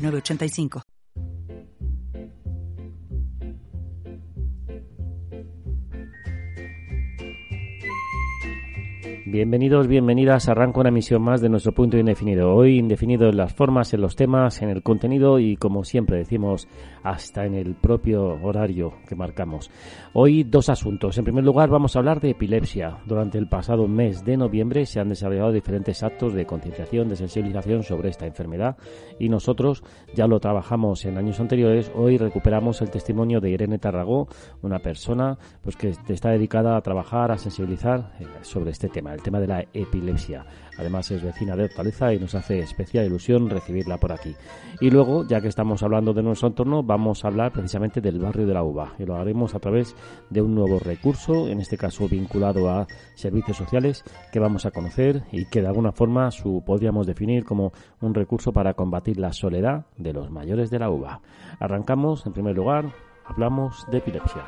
906985. Bienvenidos, bienvenidas. Arranca una emisión más de nuestro punto indefinido. Hoy indefinido en las formas, en los temas, en el contenido y, como siempre decimos, hasta en el propio horario que marcamos. Hoy dos asuntos. En primer lugar, vamos a hablar de epilepsia. Durante el pasado mes de noviembre se han desarrollado diferentes actos de concienciación, de sensibilización sobre esta enfermedad y nosotros ya lo trabajamos en años anteriores. Hoy recuperamos el testimonio de Irene Tarragó, una persona pues que está dedicada a trabajar, a sensibilizar eh, sobre este tema el tema de la epilepsia. Además es vecina de Hortaleza y nos hace especial ilusión recibirla por aquí. Y luego, ya que estamos hablando de nuestro entorno, vamos a hablar precisamente del barrio de la uva y lo haremos a través de un nuevo recurso, en este caso vinculado a servicios sociales, que vamos a conocer y que de alguna forma su podríamos definir como un recurso para combatir la soledad de los mayores de la uva. Arrancamos, en primer lugar, hablamos de epilepsia.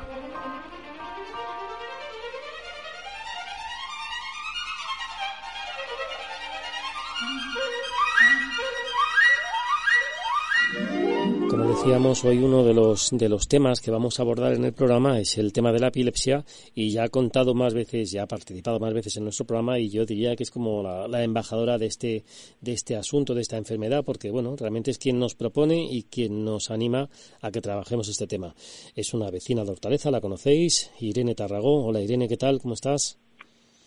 Hoy uno de los, de los temas que vamos a abordar en el programa es el tema de la epilepsia y ya ha contado más veces, ya ha participado más veces en nuestro programa y yo diría que es como la, embajadora de este, de este asunto, de esta enfermedad, porque bueno, realmente es quien nos propone y quien nos anima a que trabajemos este tema. Es una vecina de Hortaleza, la conocéis, Irene Tarragó. Hola Irene, ¿qué tal? ¿Cómo estás?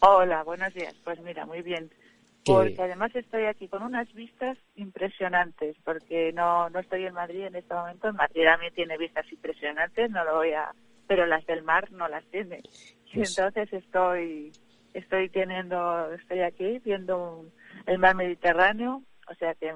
Hola, buenos días. Pues mira, muy bien. Porque además estoy aquí con unas vistas impresionantes, porque no, no estoy en Madrid en este momento. En Madrid a mí tiene vistas impresionantes, no lo voy a, pero las del mar no las tiene. Pues entonces estoy, estoy teniendo, estoy aquí viendo el mar Mediterráneo, o sea que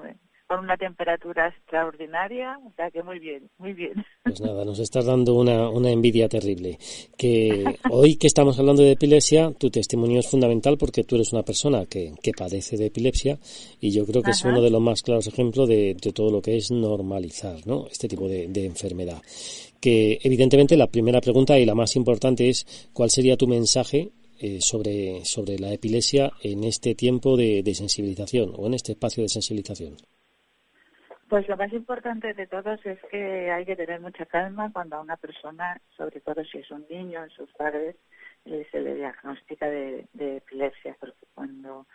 con una temperatura extraordinaria, o sea que muy bien, muy bien. Pues nada, nos estás dando una, una envidia terrible. Que hoy que estamos hablando de epilepsia, tu testimonio es fundamental porque tú eres una persona que, que padece de epilepsia y yo creo que es uno de los más claros ejemplos de, de, todo lo que es normalizar ¿no? este tipo de, de enfermedad. Que evidentemente la primera pregunta y la más importante es cuál sería tu mensaje eh, sobre, sobre la epilepsia en este tiempo de, de sensibilización o en este espacio de sensibilización. Pues lo más importante de todos es que hay que tener mucha calma cuando a una persona, sobre todo si es un niño, en sus padres, se le diagnostica de, epilepsia, porque cuando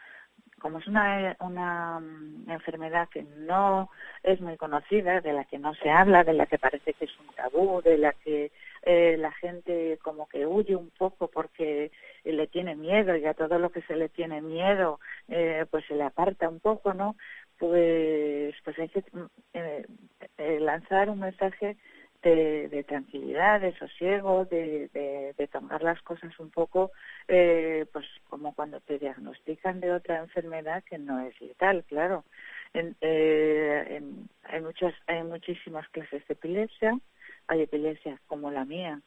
como es una, una mm, enfermedad que no es muy conocida, de la que no se habla, de la que parece que es un tabú, de la que eh, la gente como que huye un poco porque le tiene miedo y a todo lo que se le tiene miedo eh, pues se le aparta un poco, ¿no? Pues, pues hay que eh, eh, lanzar un mensaje de, tranquilidad, de sosiego, de, de, tomar las cosas un poco, eh, pues como cuando te diagnostican de otra enfermedad que no es letal, claro. En, hay muchas, hay muchísimas clases de epilepsia, hay epilepsias como la mía,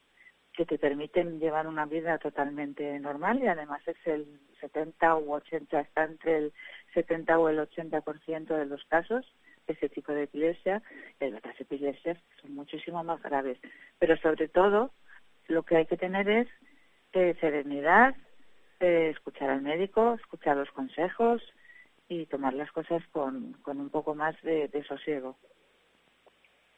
que te permiten llevar una vida totalmente normal y además es el 70 u 80, está entre el 70 o el 80% de los casos ese tipo de epilepsia y otras epilepsias son muchísimo más graves. Pero sobre todo lo que hay que tener es eh, serenidad, eh, escuchar al médico, escuchar los consejos y tomar las cosas con, con un poco más de sosiego.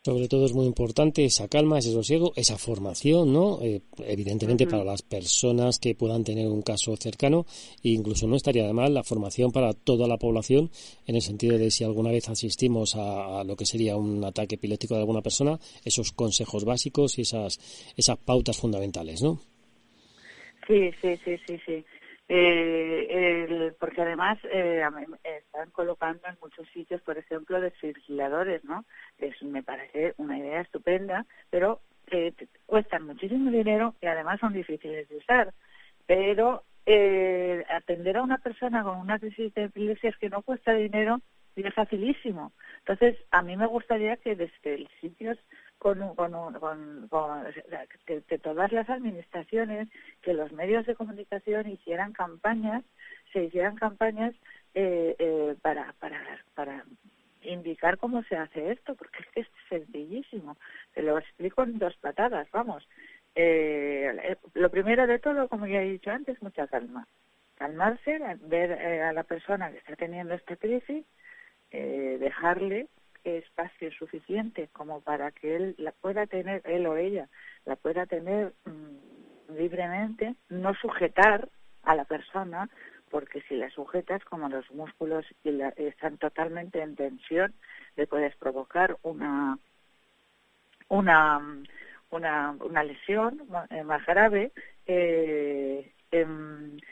Sobre todo es muy importante esa calma, ese sosiego, esa formación, ¿no? Eh, evidentemente para las personas que puedan tener un caso cercano, e incluso no estaría de mal la formación para toda la población, en el sentido de si alguna vez asistimos a, lo que sería un ataque epiléptico de alguna persona, esos consejos básicos y esas, esas pautas fundamentales, ¿no? Sí, sí, sí, sí, sí eh, porque además eh, están colocando en muchos sitios, por ejemplo, desfibriladores, ¿no? Es, me parece una idea estupenda, pero eh, cuestan muchísimo dinero y además son difíciles de usar. Pero eh, atender a una persona con una crisis de epilepsia que no cuesta dinero y es facilísimo. Entonces, a mí me gustaría que desde sitios con, con, con, con que, todas las administraciones, que los medios de comunicación hicieran campañas, se hicieran campañas eh, eh, para, para, para indicar cómo se hace esto, porque es que es sencillísimo. Te lo explico en dos patadas, vamos. Eh, lo primero de todo, como ya he dicho antes, mucha calma. Calmarse, ver a la persona que está teniendo esta crisis, dejarle espacio suficiente como para que él la pueda tener, él o ella, la pueda tener mm, libremente, no sujetar a la persona, porque si la sujetas, como los músculos están totalmente en tensión, le puedes provocar una, una, una, una lesión eh, más grave eh,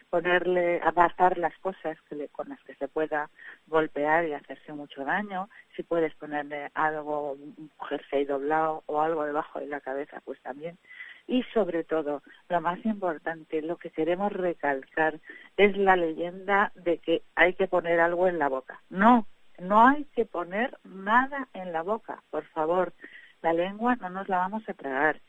ponerle, adaptar las cosas con las que se pueda golpear y hacerse mucho daño. Si puedes ponerle algo, un jersey doblado o algo debajo de la cabeza, pues también. Y sobre todo, lo más importante, lo que queremos recalcar es la leyenda de que hay que poner algo en la boca. No, no hay que poner nada en la boca, por favor. La lengua no nos la vamos a tragar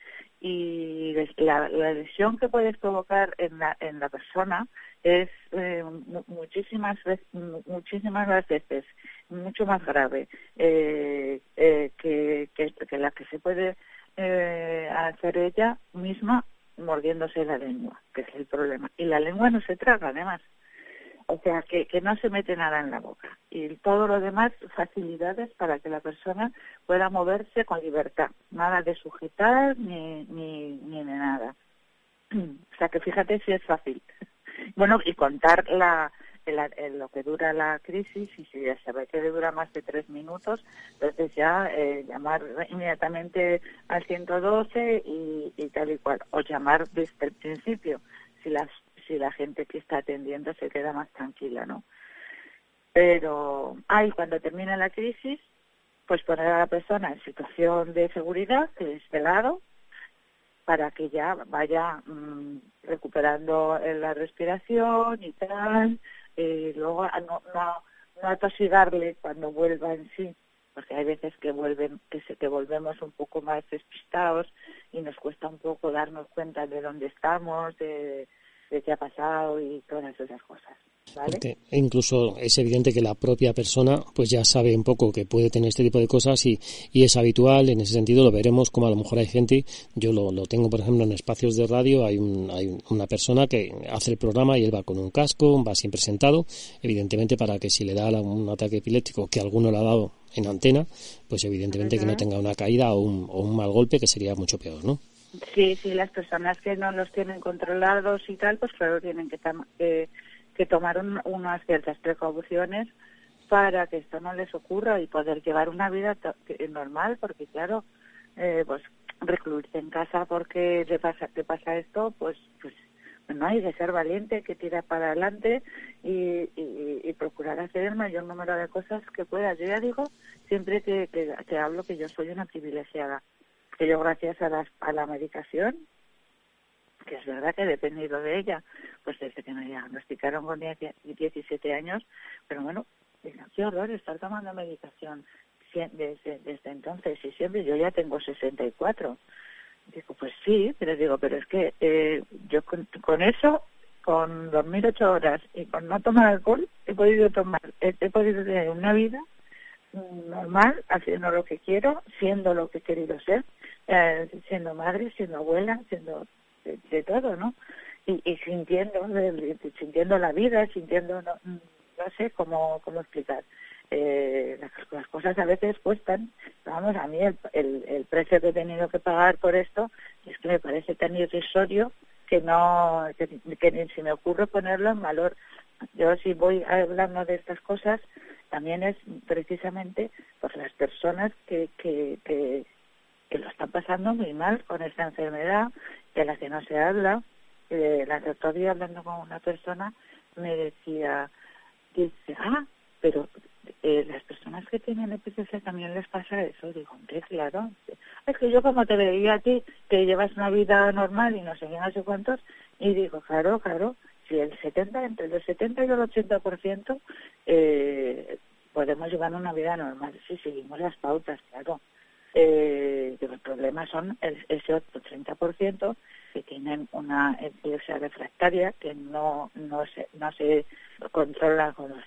y la, lesión que puedes provocar en la, en la persona es eh, muchísimas muchísimas veces mucho más grave eh, eh, que, que, la que se puede hacer ella misma mordiéndose la lengua que es el problema. Y la lengua no se traga además o sea, que, no se mete nada en la boca. Y todo lo demás, facilidades para que la persona pueda moverse con libertad. Nada de sujetar ni, ni, ni de nada. O sea, que fíjate si es fácil. Bueno, y contar la, lo que dura la crisis y si ya se ve que dura más de tres minutos, entonces ya eh, llamar inmediatamente al 112 y, y tal y cual, o llamar desde el principio. Si las y la gente que está atendiendo se queda más tranquila, ¿no? Pero, ay, cuando termina la crisis, pues poner a la persona en situación de seguridad, que es velado, para que ya vaya mm, recuperando la respiración y tal, y luego no, no, no atosigarle cuando vuelva en sí, porque hay veces que vuelven, que se que volvemos un poco más despistados y nos cuesta un poco darnos cuenta de dónde estamos, de, de qué ha pasado y todas esas cosas. ¿vale? incluso es evidente que la propia persona pues ya sabe un poco que puede tener este tipo de cosas y, y es habitual en ese sentido lo veremos como a lo mejor hay gente yo lo, lo tengo por ejemplo en espacios de radio hay, un, hay una persona que hace el programa y él va con un casco va siempre sentado evidentemente para que si le da un ataque epiléptico que alguno le ha dado en antena pues evidentemente que no tenga una caída o un, o un mal golpe que sería mucho peor ¿no? Sí, sí, las personas que no los tienen controlados y tal, pues claro, tienen que, tomar unas ciertas precauciones para que esto no les ocurra y poder llevar una vida normal, porque claro, eh, pues recluirse en casa porque te pasa, te pasa esto, pues, pues no hay que ser valiente, que tirar para adelante y, y, procurar hacer el mayor número de cosas que pueda. Yo ya digo siempre que, que, que hablo que yo soy una privilegiada que yo gracias a la, a la medicación, que es verdad que he dependido de ella, pues desde que me diagnosticaron con 17 años, pero bueno, qué horror estar tomando medicación desde, entonces y siempre, yo ya tengo 64. Digo, pues sí, pero digo, pero es que eh, yo con, con, eso, con dormir ocho horas y con no tomar alcohol, he podido tomar, he podido tener una vida normal, haciendo lo que quiero, siendo lo que he querido ser, eh, siendo madre, siendo abuela, siendo de, todo, ¿no? Y, y sintiendo, sintiendo la vida, sintiendo, no, no sé cómo, cómo explicar. Eh, las, cosas a veces cuestan. Vamos, a mí el, el, precio que he tenido que pagar por esto es que me parece tan irrisorio que no, que, que ni se me ocurre ponerlo en valor. Yo si voy hablando de estas cosas, también es precisamente por las personas que, que, que, lo están pasando muy mal con esta enfermedad, de la que no se habla. Eh, la otro día hablando con una persona me decía, dice, ah, pero eh, las personas que tienen EPCC también les pasa eso. Digo, hombre, claro. Es que yo como te veía a ti, que llevas una vida normal y no sé no sé cuántos, y digo, claro, claro, si el 70, entre el 70 y el 80% eh, podemos llevar una vida normal si seguimos las pautas, claro. Eh, el problema son ese otro 30% que tienen una epilepsia refractaria que no, no, se, no se controla con los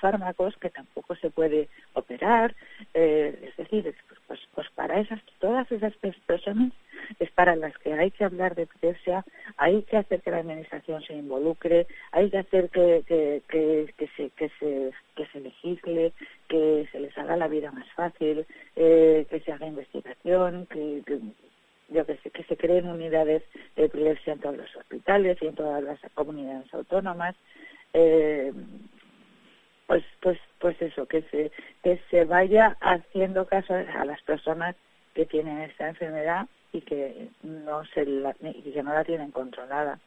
fármacos, que tampoco se puede operar. Eh, es decir, pues, pues para esas, todas esas personas es para las que hay que hablar de epilepsia, hay que hacer que la administración se involucre, hay que hacer que, que, que, se, que, se, que se legisle, que se les haga la vida más fácil, eh, que se haga investigación, que, yo que sé, que se creen unidades de epilepsia en todos los hospitales y en todas las comunidades autónomas. Eh, pues pues pues eso que se que se vaya haciendo caso a las personas que tienen esta enfermedad y que no se la, y que no la tienen controlada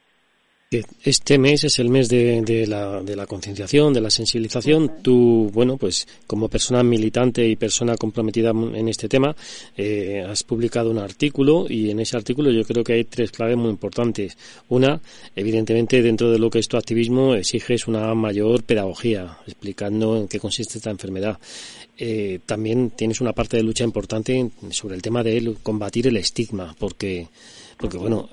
este mes es el mes de, de la, de la concienciación, de la sensibilización. Tú, bueno, pues como persona militante y persona comprometida en este tema, eh, has publicado un artículo y en ese artículo yo creo que hay tres claves muy importantes. Una, evidentemente, dentro de lo que es tu activismo, exiges una mayor pedagogía, explicando en qué consiste esta enfermedad. Eh, también tienes una parte de lucha importante sobre el tema de combatir el estigma, porque porque bueno,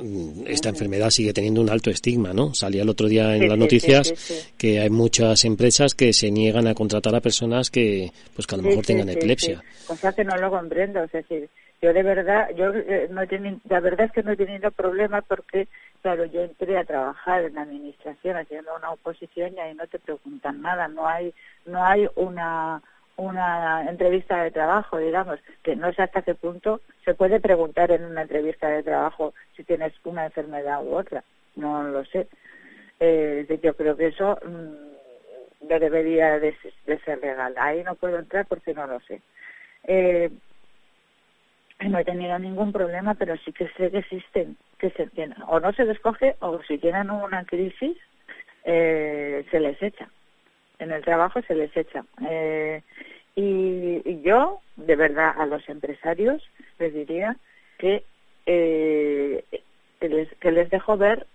esta enfermedad sigue teniendo un alto estigma, ¿no? Salía el otro día en las noticias que hay muchas empresas que se niegan a contratar a personas que, pues que a lo mejor tengan epilepsia. Cosa que no lo comprendo, es decir, yo de verdad, yo eh, no he la verdad es que no he tenido problema porque, claro, yo entré a trabajar en la administración haciendo una oposición y ahí no te preguntan nada, no hay, no hay una una entrevista de trabajo, digamos, que no sé hasta qué punto se puede preguntar en una entrevista de trabajo si tienes una enfermedad u otra, no lo sé. Eh, yo creo que eso mm, debería de, ser legal. Ahí no puedo entrar porque no lo sé. Eh, no he tenido ningún problema, pero sí que sé que existen, que se tienen, o no se les coge, o si tienen una crisis, eh, se les echa en el trabajo se les echa. Eh, y, yo, de verdad, a los empresarios les diría que, eh, que, les, que les dejo ver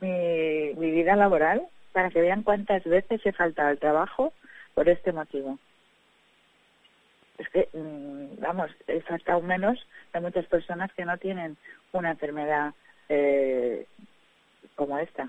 mi, mi vida laboral para que vean cuántas veces he faltado al trabajo por este motivo. Es que, mm, vamos, he faltado menos de muchas personas que no tienen una enfermedad eh, como esta.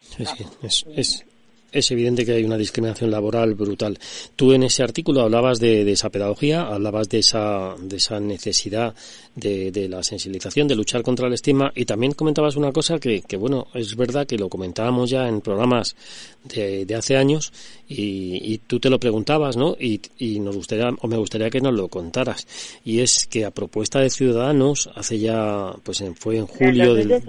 Sí, sí, es, es, es evidente que hay una discriminación laboral brutal. Tú en ese artículo hablabas de, esa pedagogía, hablabas de esa, de esa necesidad de, la sensibilización, de luchar contra el estigma y también comentabas una cosa que, bueno, es verdad que lo comentábamos ya en programas de, hace años y, tú te lo preguntabas, ¿no? Y, nos gustaría, o me gustaría que nos lo contaras. Y es que a propuesta de Ciudadanos, hace ya, pues fue en julio del...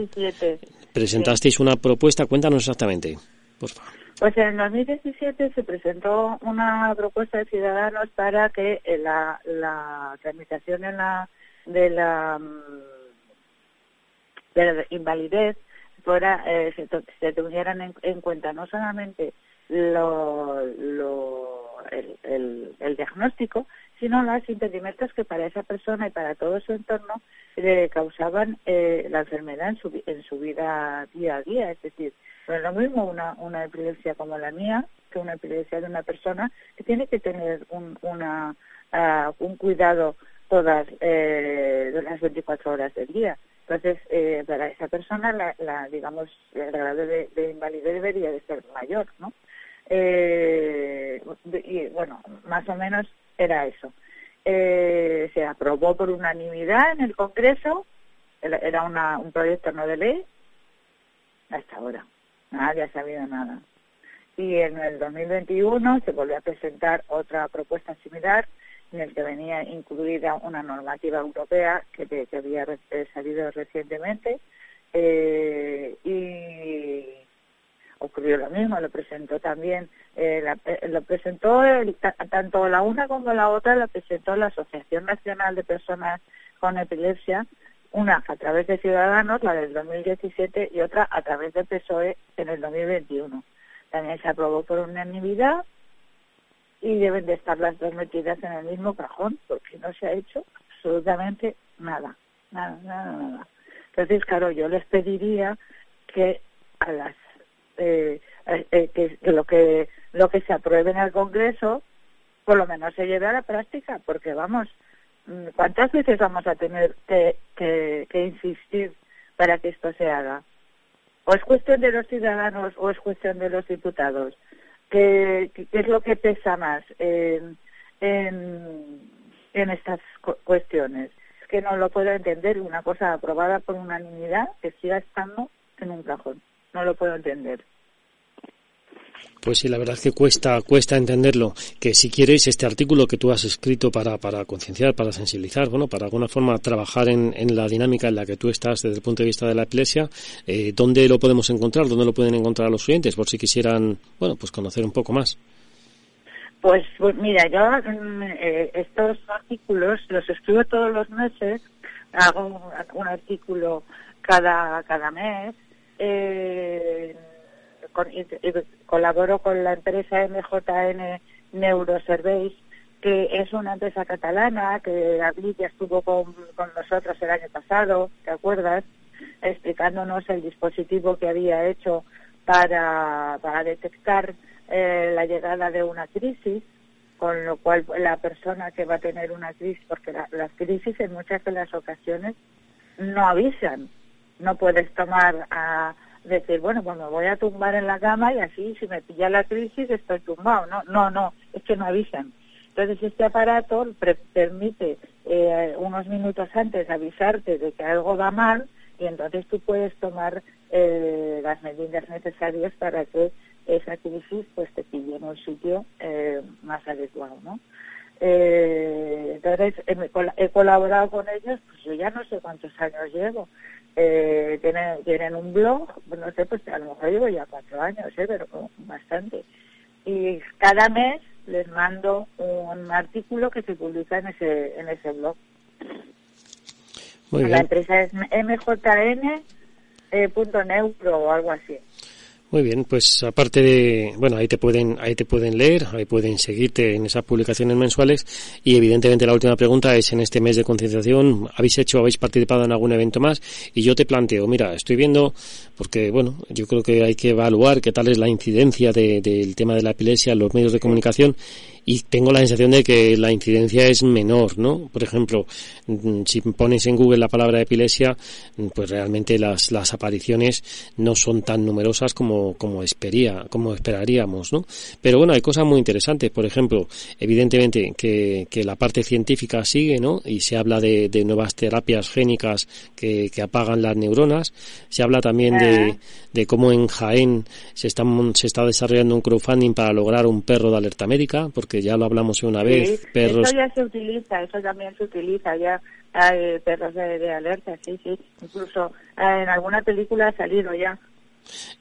Presentasteis una propuesta, cuéntanos exactamente, por favor. Pues en 2017 se presentó una propuesta de Ciudadanos para que eh, la, la tramitación de la, de la, mm, de invalidez fuera, eh, se, se tuvieran en, cuenta no solamente lo, lo, el, el, diagnóstico, sino los impedimentos que para esa persona y para todo su entorno le causaban eh, la enfermedad en su, en su vida día a día. Es decir, no es lo mismo una, una epilepsia como la mía que una epilepsia de una persona que tiene que tener un, una, uh, un cuidado todas eh, las 24 horas del día. Entonces, eh, para esa persona, la, la digamos, el grado de, de, invalidez debería de ser mayor, ¿no? Eh, y bueno, más o menos era eso. Eh, se aprobó por unanimidad en el Congreso, era un proyecto no de ley, hasta ahora nadie ha sabido nada. Y en el 2021 se volvió a presentar otra propuesta similar en el que venía incluida una normativa europea que, había eh, salido recientemente eh, ocurrió lo mismo, lo presentó también, eh, lo presentó tanto la una como la otra, lo presentó la Asociación Nacional de Personas con Epilepsia una a través de Ciudadanos, la del 2017, y otra a través del PSOE en el 2021. También se aprobó por unanimidad y deben de estar las dos metidas en el mismo cajón porque no se ha hecho absolutamente nada, nada, nada, nada. Entonces, claro, yo les pediría que a las eh, eh, que, lo que lo que se apruebe en el Congreso, por lo menos se lleve a la práctica, porque vamos, mm, ¿cuántas veces vamos a tener que, insistir para que esto se haga? ¿O es cuestión de los ciudadanos o es cuestión de los diputados? ¿Qué, es lo que pesa más en, en, estas cuestiones? Es que no lo puedo entender. Una cosa aprobada por unanimidad que siga estando en un cajón. No lo puedo entender. Pues sí, la verdad es que cuesta, cuesta entenderlo. Que si quieres este artículo que tú has escrito para, para concienciar, para sensibilizar, bueno, para alguna forma trabajar en, en, la dinámica en la que tú estás desde el punto de vista de la epilepsia, eh, ¿dónde lo podemos encontrar? ¿Dónde lo pueden encontrar los oyentes? Por si quisieran, bueno, pues conocer un poco más. Pues, pues mira, yo mm, eh, estos artículos los escribo todos los meses, hago un artículo cada, cada mes. Eh, con, colaboro con la empresa MJN Neurosurveys, que es una empresa catalana que ya estuvo con, nosotros el año pasado, ¿te acuerdas? Explicándonos el dispositivo que había hecho para, para detectar eh, la llegada de una crisis, con lo cual la persona que va a tener una crisis, porque la, las crisis en muchas de las ocasiones no avisan, no puedes tomar a decir, bueno, pues me voy a tumbar en la cama y así si me pilla la crisis estoy tumbado. No, no, no, es que no avisan. Entonces este aparato permite eh, unos minutos antes avisarte de que algo va mal y entonces tú puedes tomar eh, las medidas necesarias para que esa crisis pues te pille en un sitio eh, más adecuado, ¿no? Entonces he, colaborado con ellos, pues yo ya no sé cuántos años llevo. Eh, tienen, tienen un blog, no sé, pues a lo mejor llevo ya cuatro años, ¿eh? pero bastante. Y cada mes les mando un artículo que se publica en ese, en ese blog. Muy bien. La empresa es mjn.neutro eh, o algo así. Muy bien, pues aparte de, bueno, ahí te pueden, ahí te pueden leer, ahí pueden seguirte en esas publicaciones mensuales y evidentemente la última pregunta es en este mes de concienciación, ¿habéis hecho, habéis participado en algún evento más? Y yo te planteo, mira, estoy viendo, porque bueno, yo creo que hay que evaluar qué tal es la incidencia de, del tema de la epilepsia en los medios de comunicación y tengo la sensación de que la incidencia es menor, ¿no? Por ejemplo, mm, si pones en Google la palabra epilepsia, pues realmente las, las apariciones no son tan numerosas como, como, espería, como esperaríamos, ¿no? Pero bueno, hay cosas muy interesantes. Por ejemplo, evidentemente que, que la parte científica sigue, ¿no? Y se habla de, de nuevas terapias génicas que, que, apagan las neuronas. Se habla también de, de cómo en Jaén se está, se está desarrollando un crowdfunding para lograr un perro de alerta médica, porque ya lo hablamos una vez. Sí, perros... Eso ya se utiliza, eso también se utiliza, ya hay perros de, de alerta, sí, sí. Incluso eh, en alguna película ha salido ya.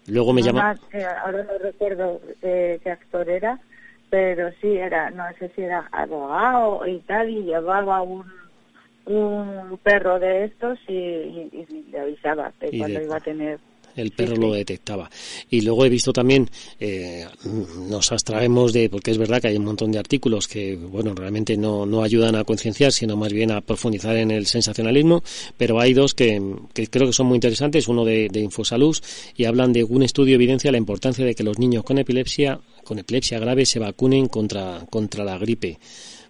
Luego me llama. Más, eh, ahora no recuerdo eh, qué actor era, pero sí era, no sé si era abogado y tal, y llevaba un, un perro de estos y, y, y le avisaba de cuando iba a tener el perro lo detectaba. Y luego he visto también, eh, nos abstraemos de, porque es verdad que hay un montón de artículos que, bueno, realmente no, no ayudan a concienciar, sino más bien a profundizar en el sensacionalismo, pero hay dos que, que creo que son muy interesantes, uno de, de Infosalud, y hablan de un estudio evidencia la importancia de que los niños con epilepsia, con epilepsia grave se vacunen contra, contra la gripe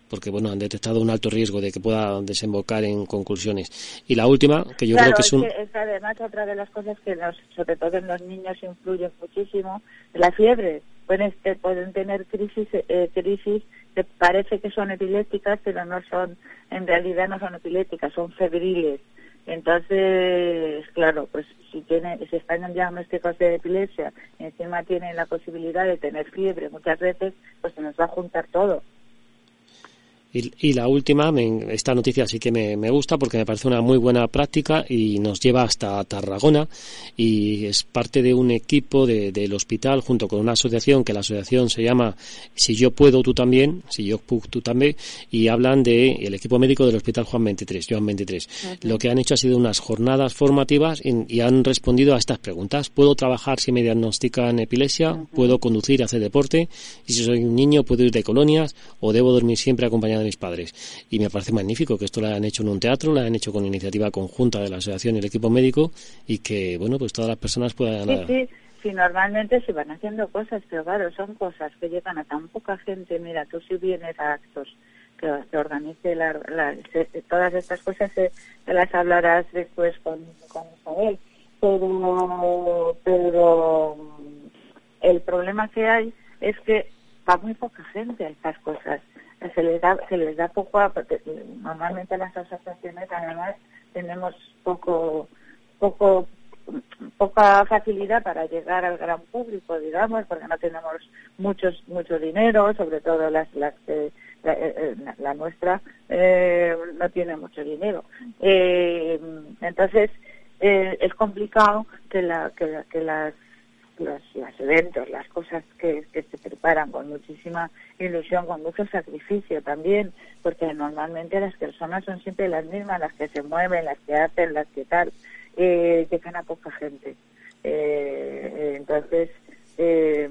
porque bueno han detectado un alto riesgo de que pueda desembocar en conclusiones. Y la última que yo claro, creo que es un es, además otra de las cosas que nos, sobre todo en los niños influye muchísimo. La fiebre pueden pueden tener crisis eh, crisis que parece que son epilépticas pero no son en realidad no son epilépticas son febriles. Entonces, claro, pues si tiene, si están en diagnósticos de epilepsia y encima tienen la posibilidad de tener fiebre muchas veces, pues se nos va a juntar todo. Y, y, la última, me, esta noticia sí que me, me, gusta porque me parece una muy buena práctica y nos lleva hasta Tarragona y es parte de un equipo de, del hospital junto con una asociación que la asociación se llama Si yo puedo, tú también, si yo puedo, tú también y hablan de el equipo médico del Hospital Juan 23, Joan 23. Uh -huh. Lo que han hecho ha sido unas jornadas formativas y, y, han respondido a estas preguntas. ¿Puedo trabajar si me diagnostican epilepsia? ¿Puedo conducir, hacer deporte? Y si soy un niño, ¿puedo ir de colonias? ¿O debo dormir siempre acompañado mis padres. Y me parece magnífico que esto lo hayan hecho en un teatro, lo hayan hecho con iniciativa conjunta de la asociación y el equipo médico y que, bueno, pues todas las personas puedan... Sí, sí. si normalmente se van haciendo cosas, pero claro, son cosas que llegan a tan poca gente. Mira, tú si vienes a actos que, que organice la, todas estas cosas, se, las hablarás después con, con Isabel. Pero, pero el problema que hay es que va muy poca gente a estas cosas. Se les da, se les da poco, a, normalmente las asociaciones además tenemos poco, poco poca facilidad para llegar al gran público, digamos, porque no tenemos muchos mucho dinero, sobre todo las las eh, la, nuestra eh, no tiene mucho dinero. Eh, entonces es complicado que la que, que las los, eventos, las cosas que, que se preparan con muchísima ilusión, con mucho sacrificio también, porque normalmente las personas son siempre las mismas, las que se mueven, las que hacen, las que tal eh, llegan a poca gente. Eh, entonces, eh,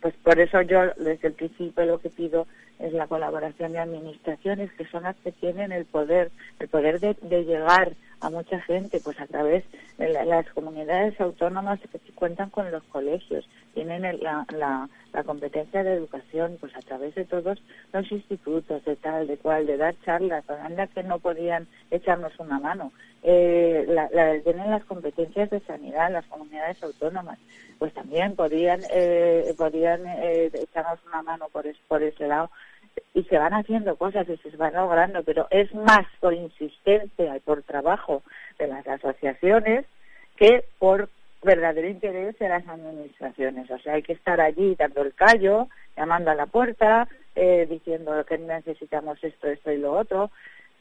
pues por eso yo desde el principio lo que pido es la colaboración de administraciones que son las que tienen el poder, el poder de, llegar a mucha gente, pues a través de las comunidades autónomas que cuentan con los colegios, tienen la, la, competencia de educación, pues a través de todos los institutos, de tal, de cual, de dar charlas, anda que no podían echarnos una mano. Eh, tienen las competencias de sanidad, las comunidades autónomas, pues también podían, eh, podían eh, echarnos una mano por, por ese lado y se van haciendo cosas y se van logrando, pero es más por insistencia y por trabajo de las asociaciones que por verdadero interés de las administraciones. O sea, hay que estar allí dando el callo, llamando a la puerta, eh, diciendo que necesitamos esto, esto y lo otro.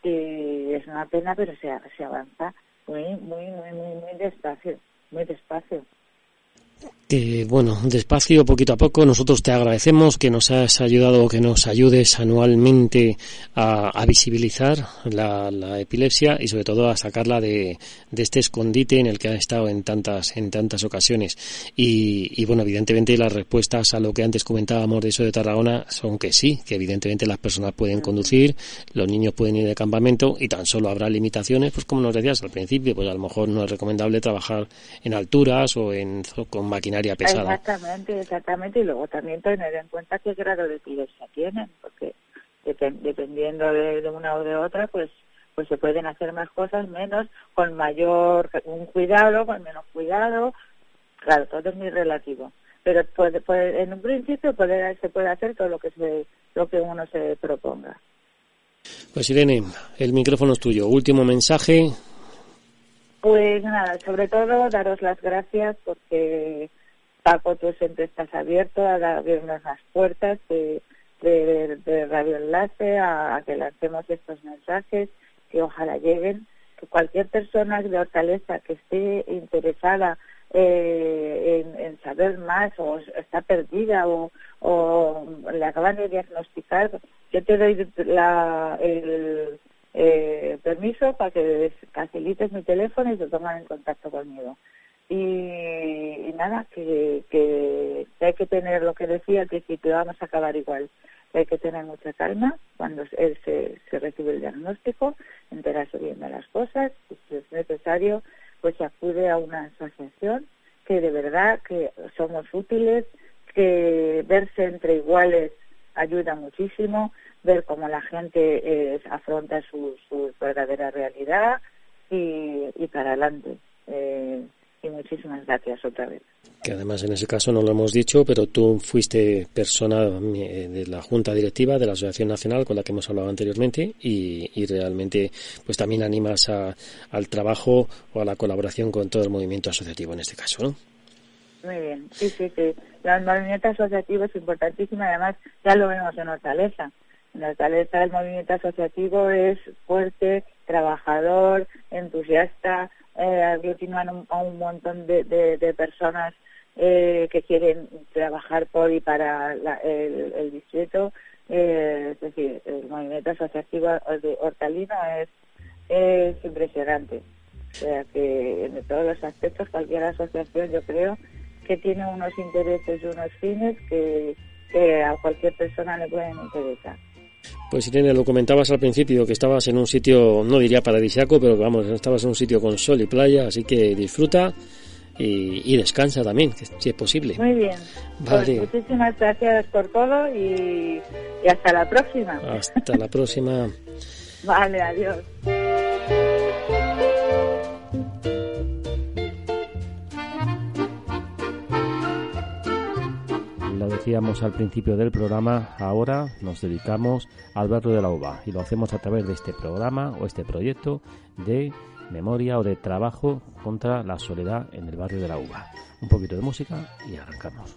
Y es una pena, pero se, se avanza muy, muy, muy, muy, muy despacio, muy despacio bueno, despacio, poquito a poco, nosotros te agradecemos que nos has ayudado, que nos ayudes anualmente a, visibilizar la, epilepsia y sobre todo a sacarla de, este escondite en el que ha estado en tantas, en tantas ocasiones. Y, bueno, evidentemente las respuestas a lo que antes comentábamos de eso de Tarragona son que sí, que evidentemente las personas pueden conducir, los niños pueden ir de campamento y tan solo habrá limitaciones, pues como nos decías al principio, pues a lo mejor no es recomendable trabajar en alturas o en, con maquinaria Exactamente, exactamente. Y luego también tener en cuenta qué grado de epilepsia tienen, porque dependiendo de, una o de otra, pues pues se pueden hacer más cosas, menos, con mayor un cuidado, con menos cuidado. Claro, todo es muy relativo. Pero puede, puede, en un principio puede, se puede hacer todo lo que, se, lo que uno se proponga. Pues Irene, el micrófono es tuyo. Último mensaje. Pues nada, sobre todo daros las gracias porque Paco, tú siempre estás abierto a abrirnos las puertas de, Radio Enlace, a, que lancemos estos mensajes, que ojalá lleguen, que cualquier persona de Hortaleza que esté interesada eh, en, saber más o está perdida o, le acaban de diagnosticar, yo te doy la, el eh, permiso para que facilites mi teléfono y se pongan en contacto conmigo. Y, nada, que, que, hay que tener lo que decía al principio, vamos a acabar igual. Hay que tener mucha calma cuando él se, se recibe el diagnóstico, enterarse bien de las cosas, si es necesario, pues se acude a una asociación que de verdad que somos útiles, que verse entre iguales ayuda muchísimo, ver cómo la gente eh, afronta su, su verdadera realidad y, y para adelante. Eh, y muchísimas gracias otra vez. Que además en ese caso no lo hemos dicho, pero tú fuiste persona eh, de la Junta Directiva de la Asociación Nacional con la que hemos hablado anteriormente y, y realmente pues también animas a, al trabajo o a la colaboración con todo el movimiento asociativo en este caso, ¿no? Muy bien, sí, sí, sí. El movimiento asociativo es importantísimo, además ya lo vemos en Hortaleza. En Hortaleza el movimiento asociativo es fuerte, trabajador, entusiasta, eh, a un montón de, personas eh, que quieren trabajar por y para el, distrito. Eh, es decir, el movimiento asociativo de Hortalina es, es impresionante. O sea que en todos los aspectos cualquier asociación yo creo que tiene unos intereses y unos fines que a cualquier persona le pueden interesar. Pues Irene, lo comentabas al principio que estabas en un sitio, no diría paradisiaco, pero vamos, estabas en un sitio con sol y playa, así que disfruta y, descansa también, si es posible. Muy bien. Pues muchísimas gracias por todo y, y hasta la próxima. Hasta la próxima. vale, adiós. Decíamos al principio del programa, ahora nos dedicamos al barrio de la uva y lo hacemos a través de este programa o este proyecto de memoria o de trabajo contra la soledad en el barrio de la Uva. Un poquito de música y arrancamos.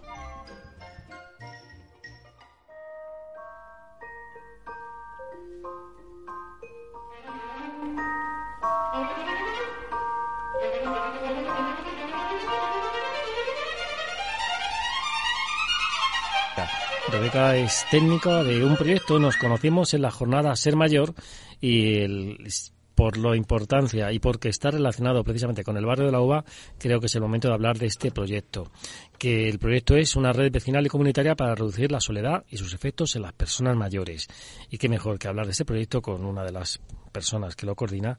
Rebeca es técnica de un proyecto, nos conocimos en la jornada Ser Mayor y el, por la importancia y porque está relacionado precisamente con el barrio de la Uva, creo que es el momento de hablar de este proyecto. Que el proyecto es una red vecinal y comunitaria para reducir la soledad y sus efectos en las personas mayores. Y qué mejor que hablar de este proyecto con una de las personas que lo coordina.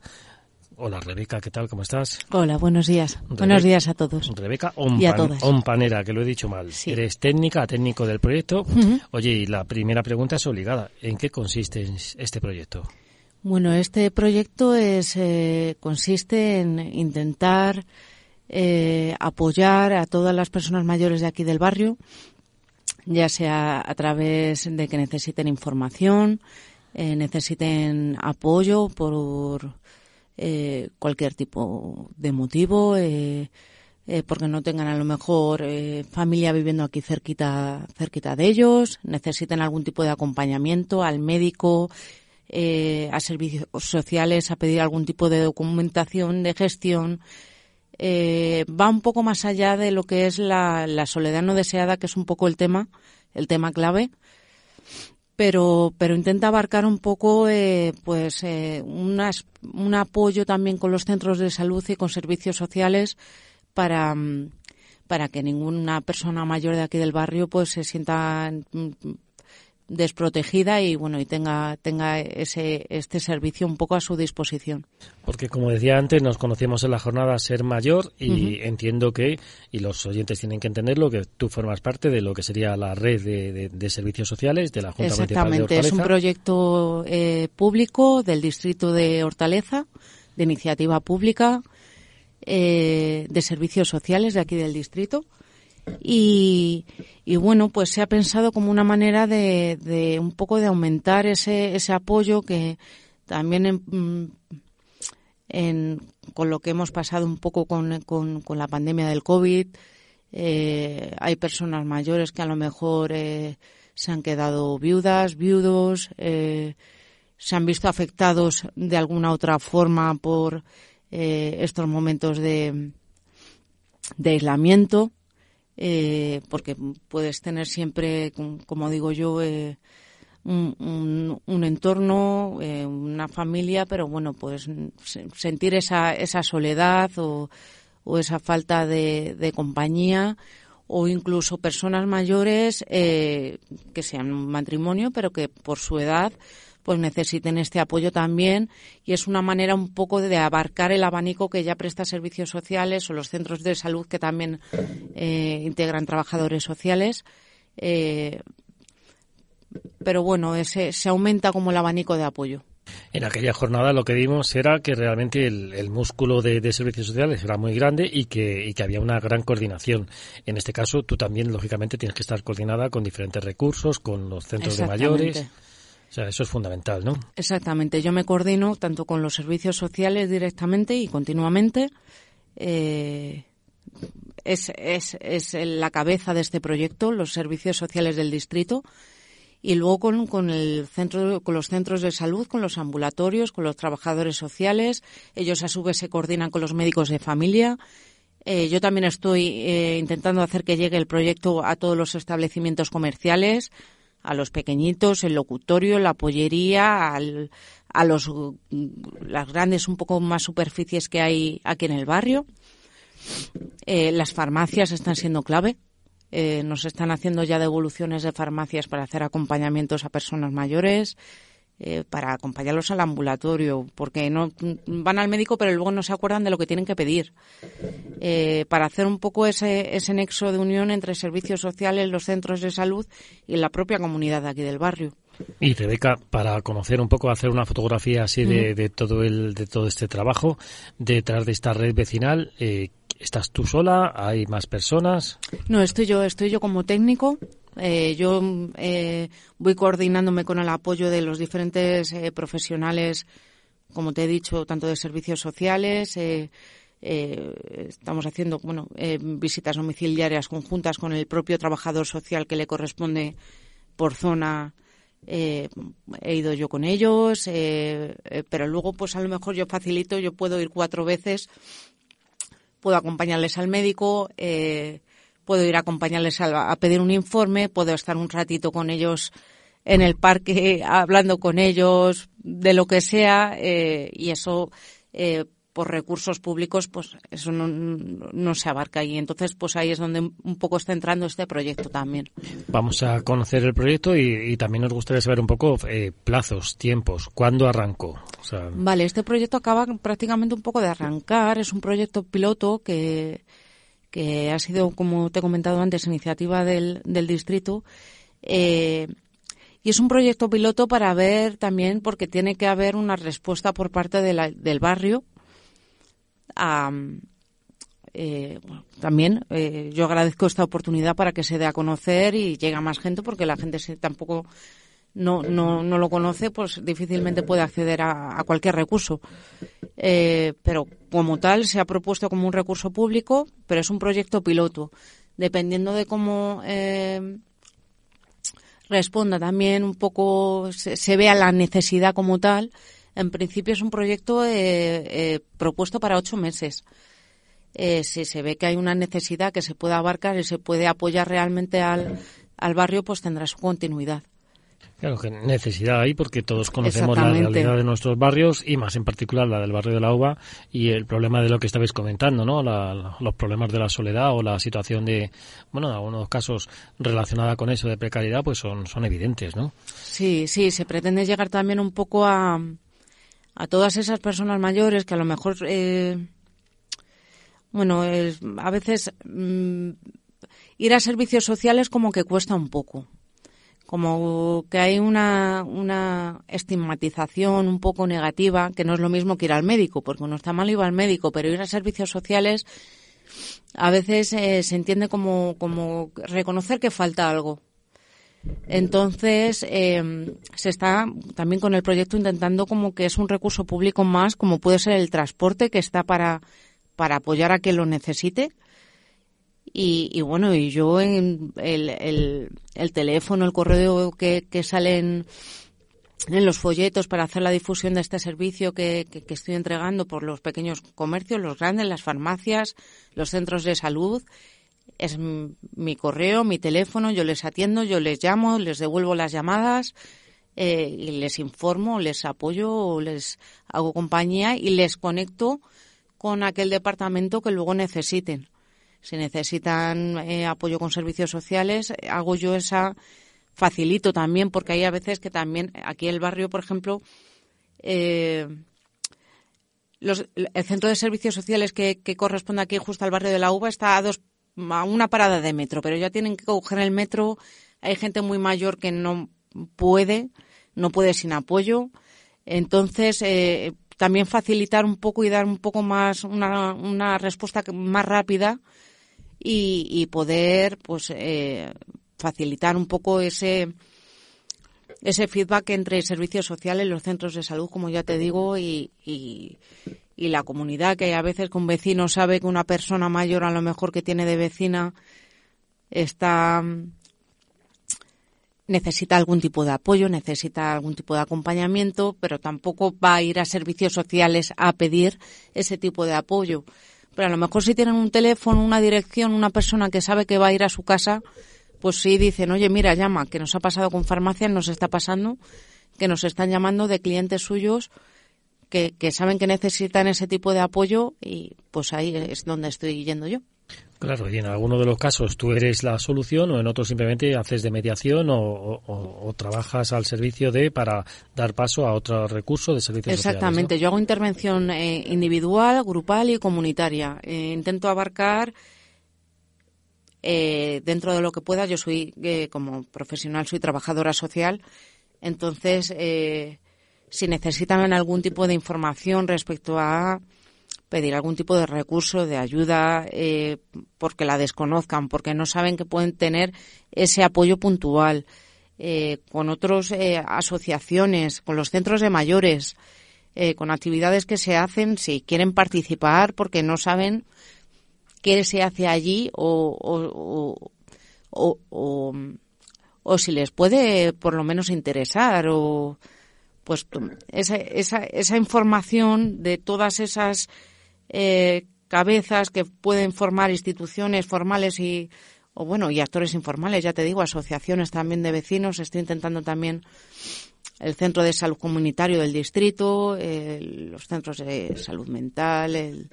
Hola Rebeca, ¿qué tal? ¿Cómo estás? Hola, buenos días. buenos días a todos. Rebeca Ompanera, que lo he dicho mal. Eres técnica, técnico del proyecto. Oye, y la primera pregunta es obligada. ¿En qué consiste este proyecto? Bueno, este proyecto es, eh, consiste en intentar eh, apoyar a todas las personas mayores de aquí del barrio, ya sea a través de que necesiten información, eh, necesiten apoyo por cualquier tipo de motivo, porque no tengan a lo mejor familia viviendo aquí cerquita, cerquita de ellos, necesiten algún tipo de acompañamiento al médico, eh, a servicios sociales a pedir algún tipo de documentación de gestión. Eh, va un poco más allá de lo que es la, soledad no deseada, que es un poco el tema, el tema clave, pero, pero intenta abarcar un poco, eh, pues, eh, un apoyo también con los centros de salud y con servicios sociales para, para que ninguna persona mayor de aquí del barrio, pues, se sienta desprotegida y bueno y tenga tenga ese este servicio un poco a su disposición. Porque como decía antes nos conocíamos en la jornada ser mayor y entiendo que y los oyentes tienen que entenderlo que tú formas parte de lo que sería la red de, servicios sociales de la Junta exactamente es un proyecto eh, público del distrito de Hortaleza de iniciativa pública eh, de servicios sociales de aquí del distrito y, bueno, pues se ha pensado como una manera de, de un poco de aumentar ese, ese apoyo que también en, en, con lo que hemos pasado un poco con, con, la pandemia del COVID, eh, hay personas mayores que a lo mejor eh, se han quedado viudas, viudos, eh, se han visto afectados de alguna otra forma por eh, estos momentos de aislamiento eh, porque puedes tener siempre, como digo yo, eh, un, entorno, eh, una familia, pero bueno, pues sentir esa, esa soledad o, esa falta de, de, compañía o incluso personas mayores que sean un matrimonio, pero que por su edad pues necesiten este apoyo también y es una manera un poco de abarcar el abanico que ya presta servicios sociales o los centros de salud que también eh, integran trabajadores sociales. Eh, pero bueno, ese, se aumenta como el abanico de apoyo. En aquella jornada lo que vimos era que realmente el, músculo de, servicios sociales era muy grande y que, y que había una gran coordinación. En este caso, tú también, lógicamente, tienes que estar coordinada con diferentes recursos, con los centros de mayores. O sea, eso es fundamental, ¿no? Exactamente. Yo me coordino tanto con los servicios sociales directamente y continuamente. Eh, es, la cabeza de este proyecto, los servicios sociales del distrito, y luego con, con, el centro, con los centros de salud, con los ambulatorios, con los trabajadores sociales. Ellos a su vez se coordinan con los médicos de familia. Eh, yo también estoy eh, intentando hacer que llegue el proyecto a todos los establecimientos comerciales, a los pequeñitos, el locutorio, la pollería, a los, las grandes un poco más superficies que hay aquí en el barrio. Eh, las farmacias están siendo clave. Eh, nos están haciendo ya devoluciones de farmacias para hacer acompañamientos a personas mayores. Eh, para acompañarlos al ambulatorio, porque no van al médico pero luego no se acuerdan de lo que tienen que pedir. Eh, para hacer un poco ese, ese nexo de unión entre servicios sociales, los centros de salud y la propia comunidad de aquí del barrio. Y Rebeca, para conocer un poco, hacer una fotografía así de, de todo el, de todo este trabajo detrás de esta red vecinal, eh, ¿estás tú sola? ¿Hay más personas? No, estoy yo, estoy yo como técnico eh, yo eh, voy coordinándome con el apoyo de los diferentes eh, profesionales, como te he dicho, tanto de servicios sociales. estamos haciendo bueno, visitas domiciliarias conjuntas con el propio trabajador social que le corresponde por zona. he ido yo con ellos, pero luego, pues a lo mejor yo facilito, yo puedo ir cuatro veces, puedo acompañarles al médico. Eh, puedo ir a acompañarles a, pedir un informe, puedo estar un ratito con ellos en el parque hablando con ellos de lo que sea eh, y eso eh, por recursos públicos pues eso no, no, se abarca y entonces pues ahí es donde un poco está entrando este proyecto también. Vamos a conocer el proyecto y, también nos gustaría saber un poco eh, plazos, tiempos, cuándo arrancó. Vale, este proyecto acaba prácticamente un poco de arrancar, es un proyecto piloto que que ha sido, como te he comentado antes, iniciativa del, del distrito. Eh, y es un proyecto piloto para ver también, porque tiene que haber una respuesta por parte del barrio. Eh, también eh, yo agradezco esta oportunidad para que se dé a conocer y llegue a más gente, porque la gente se, tampoco no, no, no lo conoce, pues difícilmente puede acceder a, cualquier recurso. Eh, pero como tal se ha propuesto como un recurso público, pero es un proyecto piloto. Dependiendo de cómo eh, responda también un poco, se, vea la necesidad como tal, en principio es un proyecto eh, propuesto para ocho meses. si se ve que hay una necesidad que se pueda abarcar y se puede apoyar realmente al, al barrio, pues tendrá su continuidad. Claro que necesidad hay porque todos conocemos la realidad de nuestros barrios y más en particular la del barrio de la Uva y el problema de lo que estabais comentando, ¿no? los problemas de la soledad o la situación de, bueno, en algunos casos relacionada con eso de precariedad, pues son, son evidentes, ¿no? Sí, sí, se pretende llegar también un poco a, a todas esas personas mayores que a lo mejor, eh, bueno, a veces mm, ir a servicios sociales como que cuesta un poco como que hay una, una estigmatización un poco negativa, que no es lo mismo que ir al médico, porque uno está mal ir al médico, pero ir a servicios sociales a veces eh, se entiende como, como reconocer que falta algo. Entonces, eh, se está también con el proyecto intentando como que es un recurso público más, como puede ser el transporte, que está para, para apoyar a quien lo necesite y, bueno, y yo en el, el, teléfono, el correo que, que salen en los folletos para hacer la difusión de este servicio que, que, estoy entregando por los pequeños comercios, los grandes, las farmacias, los centros de salud. Es mi correo, mi teléfono, yo les atiendo, yo les llamo, les devuelvo las llamadas eh, y les informo, les apoyo, les hago compañía y les conecto con aquel departamento que luego necesiten si necesitan eh, apoyo con servicios sociales, hago yo esa, facilito también, porque hay a veces que también, aquí el barrio, por ejemplo, eh, los, el centro de servicios sociales que, corresponde aquí justo al barrio de la Uva está a, dos, a una parada de metro, pero ya tienen que coger el metro. Hay gente muy mayor que no puede, no puede sin apoyo. Entonces, eh, también facilitar un poco y dar un poco más, una, una respuesta más rápida y, poder pues eh, facilitar un poco ese ese feedback entre servicios sociales, los centros de salud, como ya te digo, y, y, la comunidad, que a veces que un vecino sabe que una persona mayor, a lo mejor que tiene de vecina, está necesita algún tipo de apoyo, necesita algún tipo de acompañamiento, pero tampoco va a ir a servicios sociales a pedir ese tipo de apoyo. Pero a lo mejor si tienen un teléfono, una dirección, una persona que sabe que va a ir a su casa, pues sí dicen, oye, mira, llama, que nos ha pasado con farmacias, nos está pasando, que nos están llamando de clientes suyos que, que saben que necesitan ese tipo de apoyo y pues ahí es donde estoy yendo yo. Claro, y en alguno de los casos tú eres la solución o en otros simplemente haces de mediación o, trabajas al servicio de para dar paso a otro recurso de servicios Exactamente, yo hago intervención eh, individual, grupal y comunitaria. Eh, intento abarcar eh, dentro de lo que pueda. Yo soy, como profesional, soy trabajadora social. Entonces, si necesitan algún tipo de información respecto a pedir algún tipo de recurso, de ayuda, eh, porque la desconozcan, porque no saben que pueden tener ese apoyo puntual. Eh, con otras eh, asociaciones, con los centros de mayores, con actividades que se hacen, si quieren participar porque no saben qué se hace allí o, o, o, si les puede por lo menos interesar o pues esa, esa, esa información de todas esas eh, cabezas que pueden formar instituciones formales y o bueno y actores informales ya te digo asociaciones también de vecinos. Estoy intentando también el centro de salud comunitario del distrito los centros de salud mental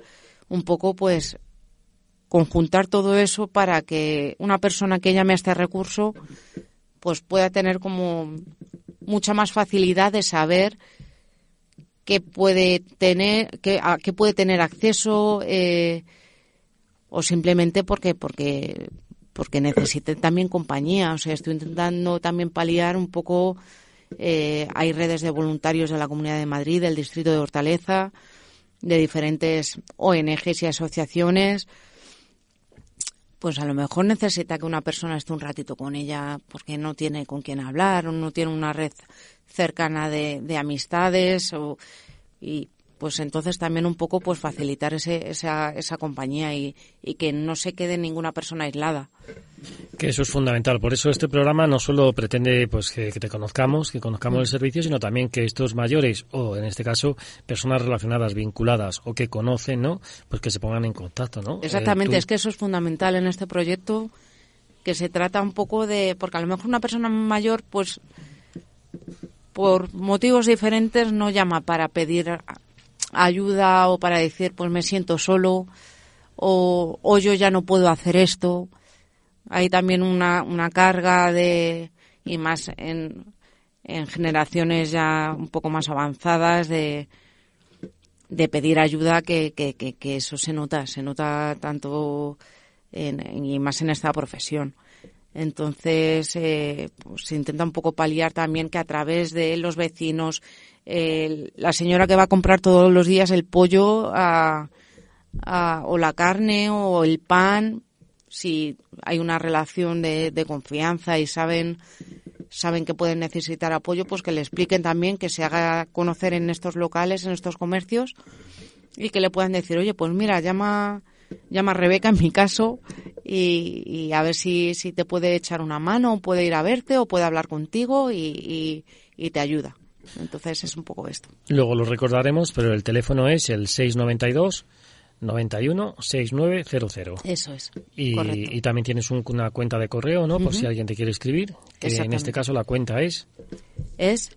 un poco pues conjuntar todo eso para que una persona que llame a este recurso pues pueda tener como mucha más facilidad de saber que puede tener que, qué puede tener acceso eh, o simplemente porque porque porque necesite también compañía. O sea estoy intentando también paliar un poco eh, hay redes de voluntarios de la Comunidad de Madrid del distrito de Hortaleza de diferentes ONGs y asociaciones pues a lo mejor necesita que una persona esté un ratito con ella porque no tiene con quién hablar o no tiene una red cercana de, de amistades o, y pues entonces también un poco pues facilitar ese, esa, esa compañía y, y, que no se quede ninguna persona aislada. Que eso es fundamental. Por eso este programa no solo pretende pues que, te conozcamos, que conozcamos el servicio, sino también que estos mayores o en este caso personas relacionadas, vinculadas o que conocen, ¿no? Pues que se pongan en contacto, ¿no? Exactamente. Eh, es que eso es fundamental en este proyecto que se trata un poco de porque a lo mejor una persona mayor pues por motivos diferentes no llama para pedir ayuda o para decir pues me siento solo o, o yo ya no puedo hacer esto. Hay también una, una carga de, y más en, en generaciones ya un poco más avanzadas de, de pedir ayuda que, que, que, eso se nota, se nota tanto y más en esta profesión. Entonces, eh, pues se intenta un poco paliar también que a través de los vecinos, la señora que va a comprar todos los días el pollo o la carne o el pan, si hay una relación de, confianza y saben saben que pueden necesitar apoyo, pues que le expliquen también que se haga conocer en estos locales, en estos comercios y que le puedan decir, oye, pues mira, llama llama a Rebeca en mi caso y, a ver si, si te puede echar una mano, o puede ir a verte o puede hablar contigo y, y, te ayuda. Entonces es un poco esto. Luego lo recordaremos, pero el teléfono es el 692 91 6900. Eso es. Y, y también tienes una cuenta de correo, ¿no? Por si alguien te quiere escribir. Que en este caso la cuenta es. Es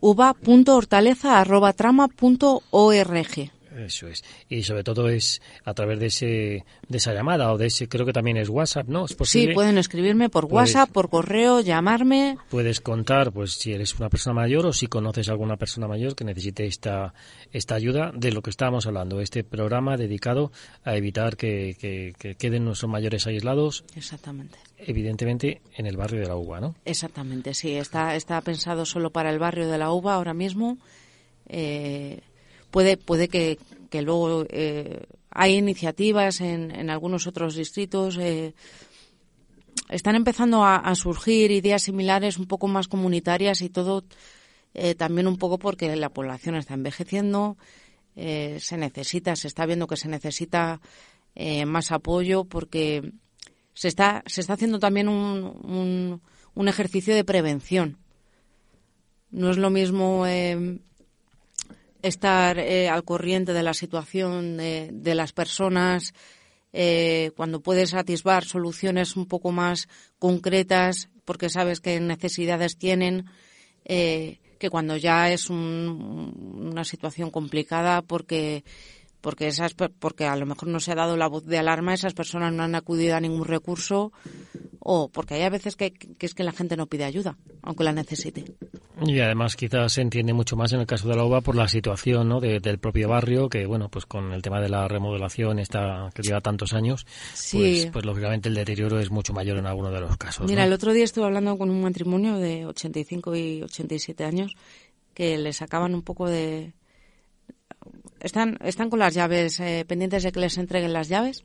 uva.hortaleza.trama.org. Eso es. Y sobre todo es a través de ese de esa llamada o de ese creo que también es WhatsApp, ¿no? ¿Es posible? Sí, pueden escribirme por WhatsApp, por correo, llamarme. Puedes contar pues si eres una persona mayor o si conoces a alguna persona mayor que necesite esta esta ayuda de lo que estábamos hablando, este programa dedicado a evitar que, que, queden nuestros mayores aislados. Exactamente. Evidentemente en el barrio de la Uva, ¿no? Exactamente, sí, está está pensado solo para el barrio de la Uva ahora mismo. Eh, puede, puede que, que luego eh, hay iniciativas en, en, algunos otros distritos. Eh, están empezando a, surgir ideas similares, un poco más comunitarias y todo eh, también un poco porque la población está envejeciendo, se necesita, se está viendo que se necesita más apoyo porque se está, se está haciendo también un, un, un ejercicio de prevención. No es lo mismo estar eh, al corriente de la situación de, las personas, eh, cuando puedes atisbar soluciones un poco más concretas, porque sabes qué necesidades tienen, eh, que cuando ya es una situación complicada, porque porque esas porque a lo mejor no se ha dado la voz de alarma, esas personas no han acudido a ningún recurso o porque hay a veces que, es que la gente no pide ayuda, aunque la necesite. Y además quizás se entiende mucho más en el caso de la UBA por la situación ¿no? del propio barrio, que bueno, pues con el tema de la remodelación está que lleva tantos años, pues, pues lógicamente el deterioro es mucho mayor en algunos de los casos. Mira, el otro día estuve hablando con un matrimonio de 85 y 87 años que le sacaban un poco de están, están con las llaves, eh, pendientes de que les entreguen las llaves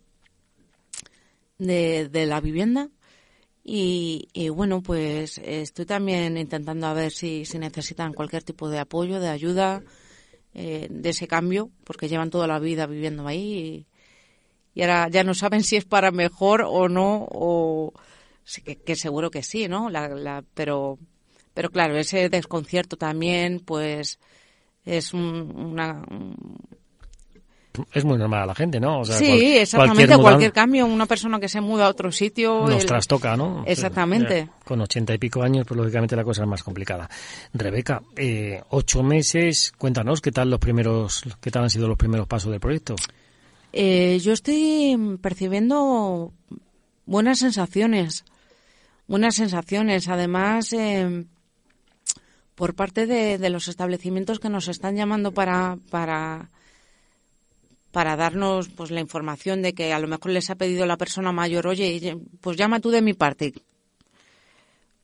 de, de la vivienda. Y, bueno, pues estoy también intentando a ver si, si necesitan cualquier tipo de apoyo, de ayuda, eh, de ese cambio, porque llevan toda la vida viviendo ahí y, ahora ya no saben si es para mejor o no, o que, seguro que sí, ¿no? La, pero, pero claro, ese desconcierto también, pues es una, es muy normal a la gente, ¿no? sí, exactamente. Cualquier, cambio, una persona que se muda a otro sitio. Nos trastoca, ¿no? Exactamente. con ochenta y pico años, pues lógicamente la cosa es más complicada. Rebeca, eh, ocho meses, cuéntanos qué tal los primeros, qué tal han sido los primeros pasos del proyecto. Eh, yo estoy percibiendo buenas sensaciones, buenas sensaciones. Además, eh, por parte de, de, los establecimientos que nos están llamando para, para para darnos pues la información de que a lo mejor les ha pedido la persona mayor, oye, pues llama tú de mi parte.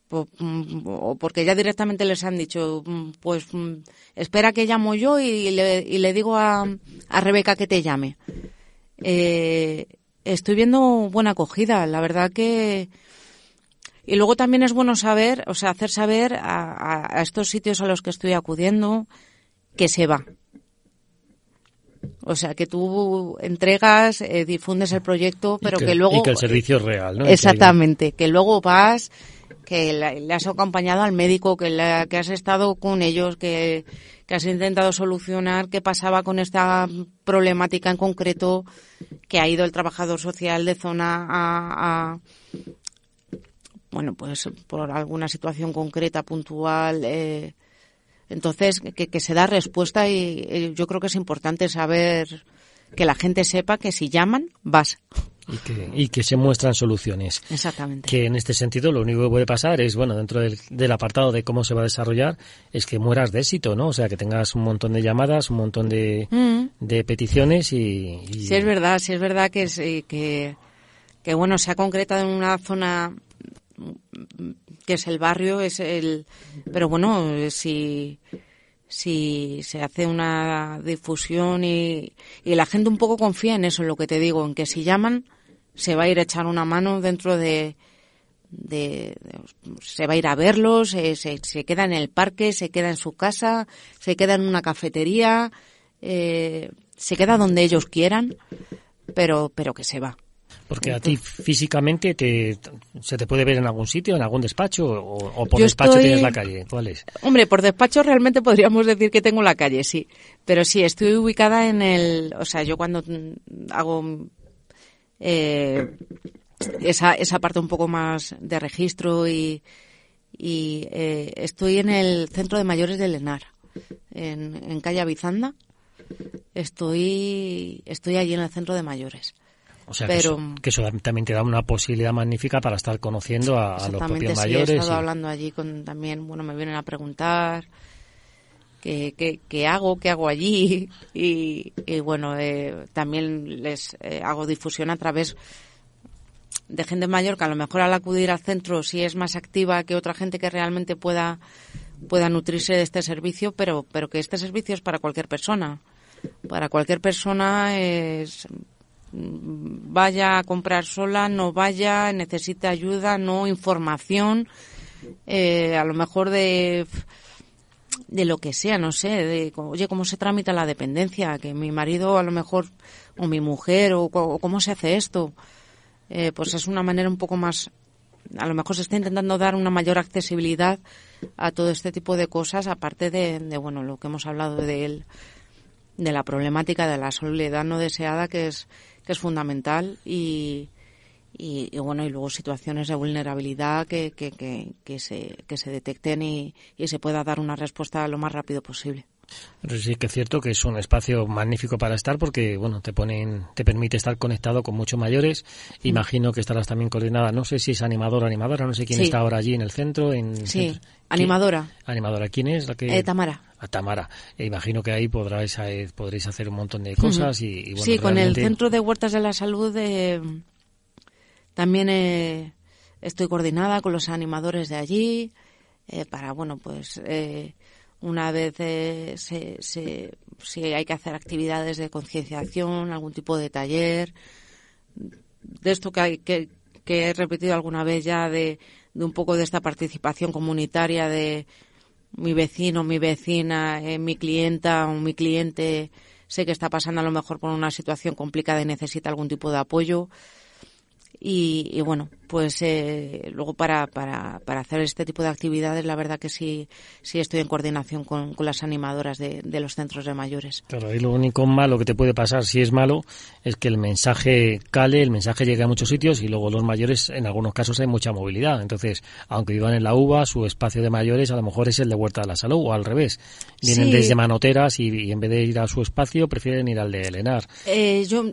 Mm, o porque ya directamente les han dicho, mm, pues mm, espera que llamo yo y le, y le digo a, a, Rebeca que te llame. Eh, estoy viendo buena acogida, la verdad que... Y luego también es bueno saber, o sea, hacer saber a, a estos sitios a los que estoy acudiendo que se va, o sea, que tú entregas, eh, difundes el proyecto, pero que, luego... Y que el servicio es real, ¿no? Exactamente, que, luego vas, que le has acompañado al médico, que, que has estado con ellos, que, que has intentado solucionar qué pasaba con esta problemática en concreto, que ha ido el trabajador social de zona a, a bueno, pues por alguna situación concreta, puntual, eh, entonces, que, se da respuesta y, yo creo que es importante saber que la gente sepa que si llaman, vas. Y que, y que se muestran soluciones. Exactamente. Que en este sentido lo único que puede pasar es, bueno, dentro del, apartado de cómo se va a desarrollar, es que mueras de éxito, ¿no? O sea, que tengas un montón de llamadas, un montón de, mm. de peticiones y, Sí, es verdad, sí es verdad que, eh, que, que, bueno, se ha concretado en una zona que es el barrio, es el, pero bueno, si, si se hace una difusión y, y la gente un poco confía en eso, en lo que te digo, en que si llaman se va a ir a echar una mano dentro de, de, se va a ir a verlos, se, se, queda en el parque, se queda en su casa, se queda en una cafetería, eh, se queda donde ellos quieran, pero, pero que se va. Porque a ti físicamente te, se te puede ver en algún sitio, en algún despacho, o, por despacho tienes la calle. ¿Cuál es? Hombre, por despacho realmente podríamos decir que tengo la calle, sí. Pero sí, estoy ubicada en el. O sea, yo cuando hago eh, esa, esa parte un poco más de registro y, y eh, estoy en el centro de mayores de Lenar, en, en calle Avizanda. Estoy, estoy allí en el centro de mayores. O sea, que, eso, también te da una posibilidad magnífica para estar conociendo a, los propios mayores. He estado hablando allí con también, bueno, me vienen a preguntar qué, qué, hago, qué hago allí y, bueno, eh, también les eh, hago difusión a través de gente mayor que a lo mejor al acudir al centro sí es más activa que otra gente que realmente pueda pueda nutrirse de este servicio, pero pero que este servicio es para cualquier persona. Para cualquier persona es vaya a comprar sola, no vaya, necesita ayuda, no información, eh, a lo mejor de de lo que sea, no sé, de oye, cómo se tramita la dependencia, que mi marido a lo mejor, o mi mujer, o, cómo se hace esto, eh, pues es una manera un poco más, a lo mejor se está intentando dar una mayor accesibilidad a todo este tipo de cosas, aparte de, de bueno, lo que hemos hablado de él, de la problemática de la soledad no deseada, que es que es fundamental y, y, bueno y luego situaciones de vulnerabilidad que, que, que, que se, que se detecten y, y se pueda dar una respuesta lo más rápido posible. Sí que es cierto que es un espacio magnífico para estar porque, bueno, te ponen, te permite estar conectado con muchos mayores. Mm. Imagino que estarás también coordinada, no sé si es animadora o animadora, no sé quién está ahora allí en el centro. En, sí, animadora. Animadora, ¿quién es? La que... Eh, Tamara. A Tamara. E imagino que ahí podráis, eh, podréis hacer un montón de cosas y, bueno, Sí, con el Centro de Huertas de la Salud eh, también estoy coordinada con los animadores de allí para, bueno, pues una vez eh, se, se, si hay que hacer actividades de concienciación, algún tipo de taller, de esto que, hay, que, he repetido alguna vez ya, de, de, un poco de esta participación comunitaria de mi vecino, mi vecina, eh, mi clienta o mi cliente, sé que está pasando a lo mejor por una situación complicada y necesita algún tipo de apoyo. Y, bueno, pues eh, luego para, para, para, hacer este tipo de actividades, la verdad que sí, sí estoy en coordinación con, con las animadoras de, de, los centros de mayores. Claro, y lo único malo que te puede pasar si es malo es que el mensaje cale, el mensaje llegue a muchos sitios y luego los mayores, en algunos casos, hay mucha movilidad. Entonces, aunque vivan en la UVA, su espacio de mayores a lo mejor es el de Huerta de la Salud o al revés. Vienen desde Manoteras y, en vez de ir a su espacio, prefieren ir al de Elenar. Eh, yo,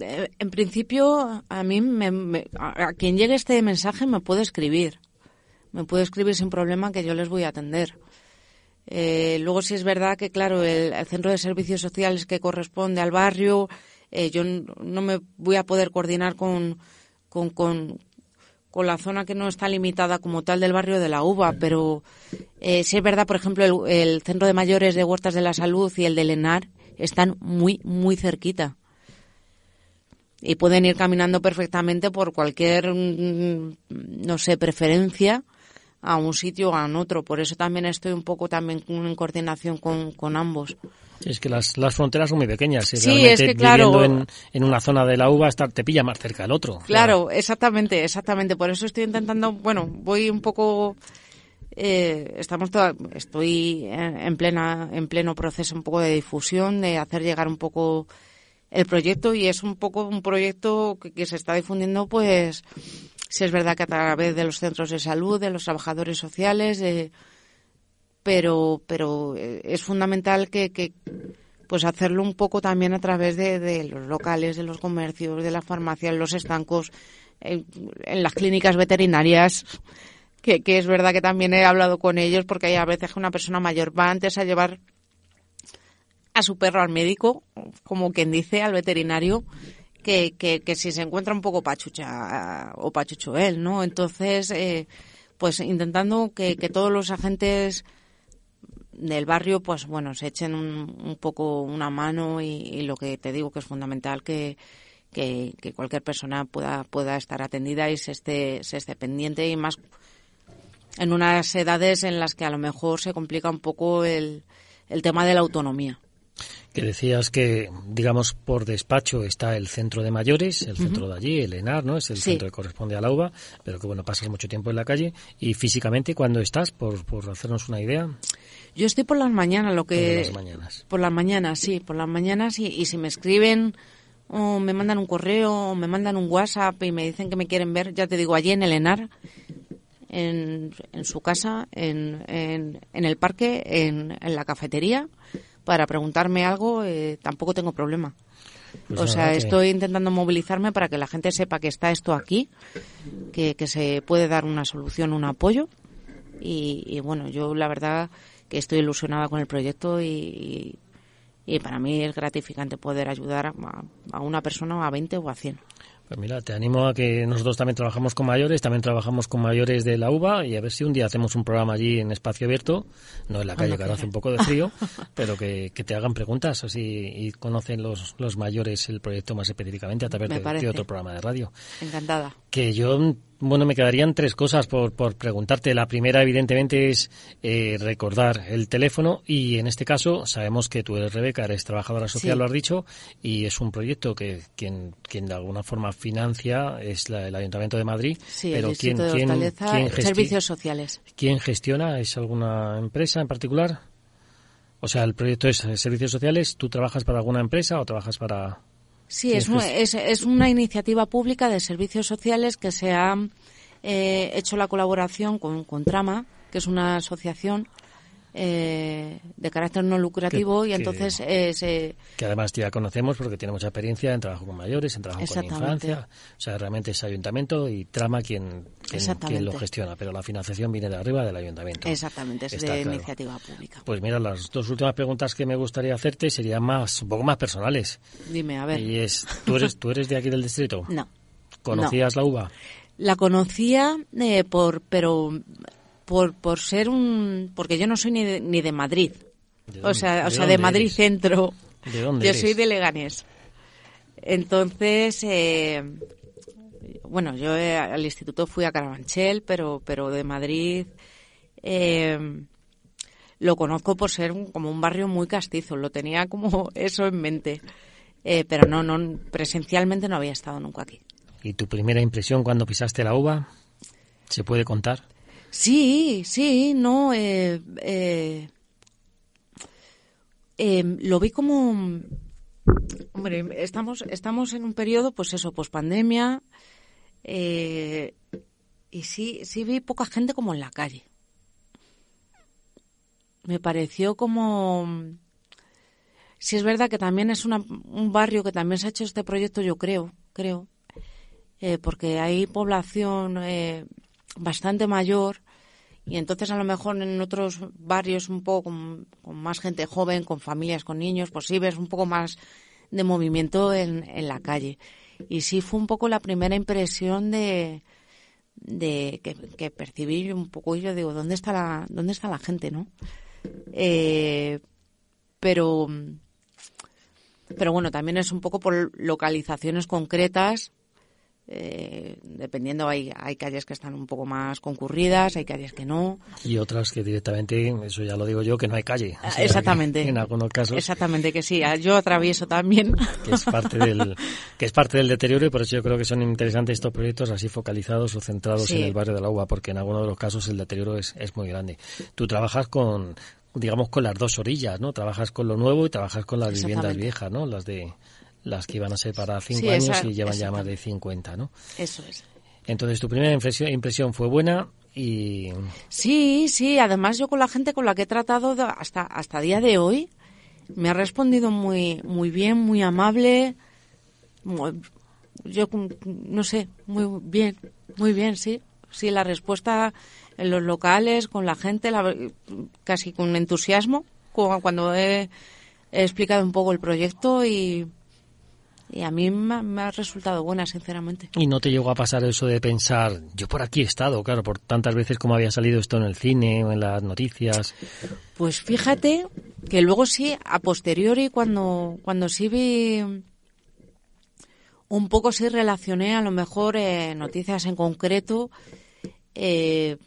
eh, en principio, a mí me a, quien llegue este mensaje me puede escribir. Me puede escribir sin problema que yo les voy a atender. Eh, luego sí es verdad que, claro, el, centro de servicios sociales que corresponde al barrio, eh, yo no me voy a poder coordinar con, con, con, la zona que no está limitada como tal del barrio de la UVA, pero eh, sí es verdad, por ejemplo, el, el, centro de mayores de Huertas de la Salud y el de Lenar están muy, muy cerquita y pueden ir caminando perfectamente por cualquier, mm, no sé, preferencia a un sitio o a otro. Por eso también estoy un poco también en coordinación con, con ambos. Es que las, las fronteras son muy pequeñas. sí, es que claro. Viviendo en, en, una zona de la uva estar, te pilla más cerca del otro. Claro, exactamente, exactamente. Por eso estoy intentando, bueno, voy un poco... Eh, estamos toda, estoy en, plena en pleno proceso un poco de difusión de hacer llegar un poco el proyecto y es un poco un proyecto que, se está difundiendo pues si es verdad que a través de los centros de salud, de los trabajadores sociales, pero pero eh, es fundamental que, que, pues hacerlo un poco también a través de, los locales, de los comercios, de las farmacias, los estancos, en, las clínicas veterinarias. Que, que es verdad que también he hablado con ellos porque hay a veces que una persona mayor va antes a llevar a su perro al médico, como quien dice, al veterinario, que, que, que si se encuentra un poco pachucha o pachucho él, ¿no? Entonces, eh, pues intentando que, todos los agentes del barrio, pues bueno, se echen un, un poco una mano y, lo que te digo que es fundamental que, que, que, cualquier persona pueda, pueda estar atendida y se esté, se esté pendiente y más en unas edades en las que a lo mejor se complica un poco el, el tema de la autonomía que decías que, digamos, por despacho está el centro de mayores, el centro de allí, el ENAR, ¿no? Es el centro que corresponde a la UBA, pero que, bueno, pasas mucho tiempo en la calle. ¿Y físicamente cuándo estás, por, por hacernos una idea? Yo estoy por las mañanas, lo que... Por las mañanas. Por las mañanas, sí, por las mañanas. Y, y si me escriben o me mandan un correo o me mandan un WhatsApp y me dicen que me quieren ver, ya te digo, allí en el ENAR, en, en su casa, en, en, en el parque, en, en la cafetería para preguntarme algo, eh, tampoco tengo problema. Pues o sea, estoy intentando movilizarme para que la gente sepa que está esto aquí, que, que se puede dar una solución, un apoyo. Y, bueno, yo la verdad que estoy ilusionada con el proyecto y, y, para mí es gratificante poder ayudar a, a, una persona a 20 o a 100. Pues mira, te animo a que nosotros también trabajamos con mayores, también trabajamos con mayores de la UBA y a ver si un día hacemos un programa allí en espacio abierto, no en la calle, que ahora hace un poco de frío, pero que, te hagan preguntas así y conocen los, los mayores el proyecto más específicamente a través de, otro programa de radio. Encantada. Que yo bueno, me quedarían tres cosas por, por preguntarte. La primera, evidentemente, es eh, recordar el teléfono y, en este caso, sabemos que tú eres Rebeca, eres trabajadora social, lo has dicho, y es un proyecto que quien, quien de alguna forma financia es el Ayuntamiento de Madrid. Sí, pero ¿quién, quién, quién servicios sociales. ¿Quién gestiona? ¿Es alguna empresa en particular? O sea, el proyecto es servicios sociales. ¿Tú trabajas para alguna empresa o trabajas para...? Sí, es, es, es, una iniciativa pública de servicios sociales que se ha eh, hecho la colaboración con, con, Trama, que es una asociación eh, de carácter no lucrativo y entonces que, que además ya conocemos porque tiene mucha experiencia en trabajo con mayores, en trabajo con infancia, o sea, realmente es ayuntamiento y trama quien, quien, lo gestiona, pero la financiación viene de arriba del ayuntamiento. Exactamente, es de iniciativa pública. Pues mira, las dos últimas preguntas que me gustaría hacerte serían más, un poco más personales. Dime, a ver. Y es, ¿tú eres, ¿tú eres de aquí del distrito? No. ¿Conocías la uva? La conocía eh, por, pero por, por ser un... porque yo no soy ni de, ni de Madrid. o sea, o sea de Madrid Centro. ¿De dónde Yo soy de Leganés. Entonces, eh, bueno, yo eh, al instituto fui a Carabanchel, pero, pero de Madrid eh, lo conozco por ser como un barrio muy castizo. Lo tenía como eso en mente. pero no, no, presencialmente no había estado nunca aquí. ¿Y tu primera impresión cuando pisaste la uva? ¿Se puede contar? Sí, sí, no. Eh, eh, em, lo vi como. Hombre, estamos, estamos en un periodo, pues eso, pues pandemia. Eh, y sí, sí vi poca gente como en la calle. Me pareció como. Sí, es verdad que también es un barrio que también se ha hecho este proyecto, yo creo, creo, porque hay población bastante mayor y entonces a lo mejor en otros barrios un poco con, más gente joven, con familias, con niños, pues sí ves un poco más de movimiento en, en la calle. Y sí fue un poco la primera impresión de, de que, percibí un poco y yo digo, ¿dónde está la, dónde está la gente, no? Eh, pero, pero bueno, también es un poco por localizaciones concretas eh, dependiendo, hay, hay calles que están un poco más concurridas, hay calles que no. Y otras que directamente, eso ya lo digo yo, que no hay calle. Exactamente. en algunos casos. Exactamente, que sí. Yo atravieso también. Que es, parte del, que es parte del deterioro y por eso yo creo que son interesantes estos proyectos así focalizados o centrados en el barrio de la UBA, porque en algunos de los casos el deterioro es, es muy grande. Tú trabajas con, digamos, con las dos orillas, ¿no? Trabajas con lo nuevo y trabajas con las viviendas viejas, ¿no? Las de las que iban a ser para cinco años y llevan ya más de 50, ¿no? Eso es. Entonces, tu primera impresión, fue buena y... Sí, sí. Además, yo con la gente con la que he tratado hasta hasta día de hoy, me ha respondido muy muy bien, muy amable. yo no sé, muy bien, muy bien, sí. Sí, la respuesta en los locales, con la gente, casi con entusiasmo, cuando he explicado un poco el proyecto y y a mí me, ha resultado buena, sinceramente. ¿Y no te llegó a pasar eso de pensar, yo por aquí he estado, claro, por tantas veces como había salido esto en el cine o en las noticias? Pues fíjate que luego sí, a posteriori, cuando, cuando sí vi un poco sí relacioné a lo mejor eh, noticias en concreto eh,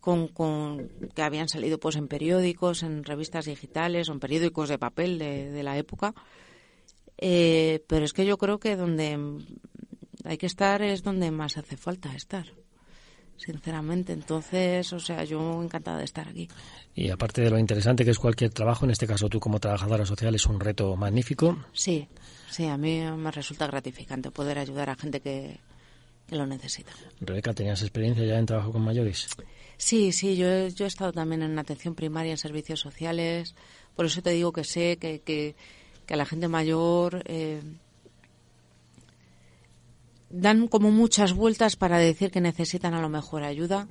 con, con, que habían salido pues en periódicos, en revistas digitales o en periódicos de papel de, de la época eh, pero es que yo creo que donde hay que estar es donde más hace falta estar sinceramente. Entonces, o sea, yo encantada de estar aquí. Y aparte de lo interesante que es cualquier trabajo, en este caso tú como trabajadora social es un reto magnífico. Sí, sí, a mí me resulta gratificante poder ayudar a gente que, lo necesita. Rebeca, ¿tenías experiencia ya en trabajo con mayores? Sí, sí, yo, yo he estado también en atención primaria, en servicios sociales, por eso te digo que sé que, que que a la gente mayor eh, dan como muchas vueltas para decir que necesitan a lo mejor ayuda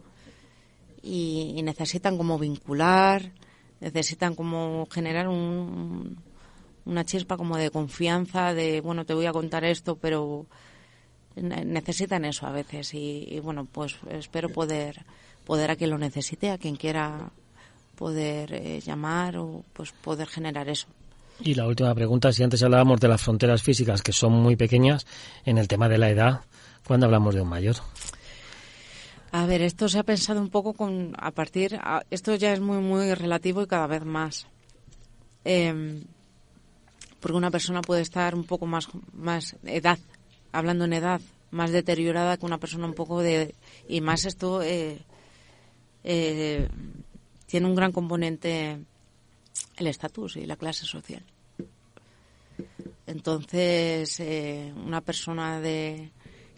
y, necesitan como vincular, necesitan como generar un, una chispa como de confianza, de bueno, te voy a contar esto, pero necesitan eso a veces y, bueno, pues espero poder poder a quien lo necesite, a quien quiera poder eh, llamar o pues poder generar eso. Y la última pregunta, si antes hablábamos de las fronteras físicas que son muy pequeñas, en el tema de la edad, ¿cuándo hablamos de un mayor? A ver, esto se ha pensado un poco con a partir, esto ya es muy muy relativo y cada vez más, em, porque una persona puede estar un poco más más edad, hablando en edad, más deteriorada que una persona un poco de y más esto eh, eh, tiene un gran componente el estatus y la clase social. Entonces, eh, una persona de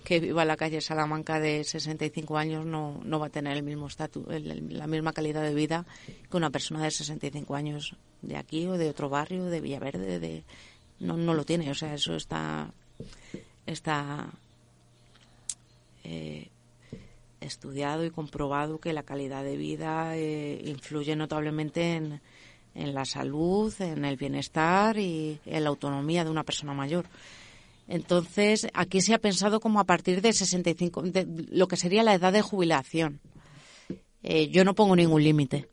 que viva en la calle Salamanca de 65 años no, no va a tener el mismo estatus, la misma calidad de vida que una persona de 65 años de aquí o de otro barrio, de Villaverde, de no, no lo tiene. O sea, eso está está eh, estudiado y comprobado que la calidad de vida eh, influye notablemente en, en la salud, en el bienestar y en la autonomía de una persona mayor. Entonces, aquí se ha pensado como a partir de 65, de lo que sería la edad de jubilación. Eh, yo no pongo ningún límite.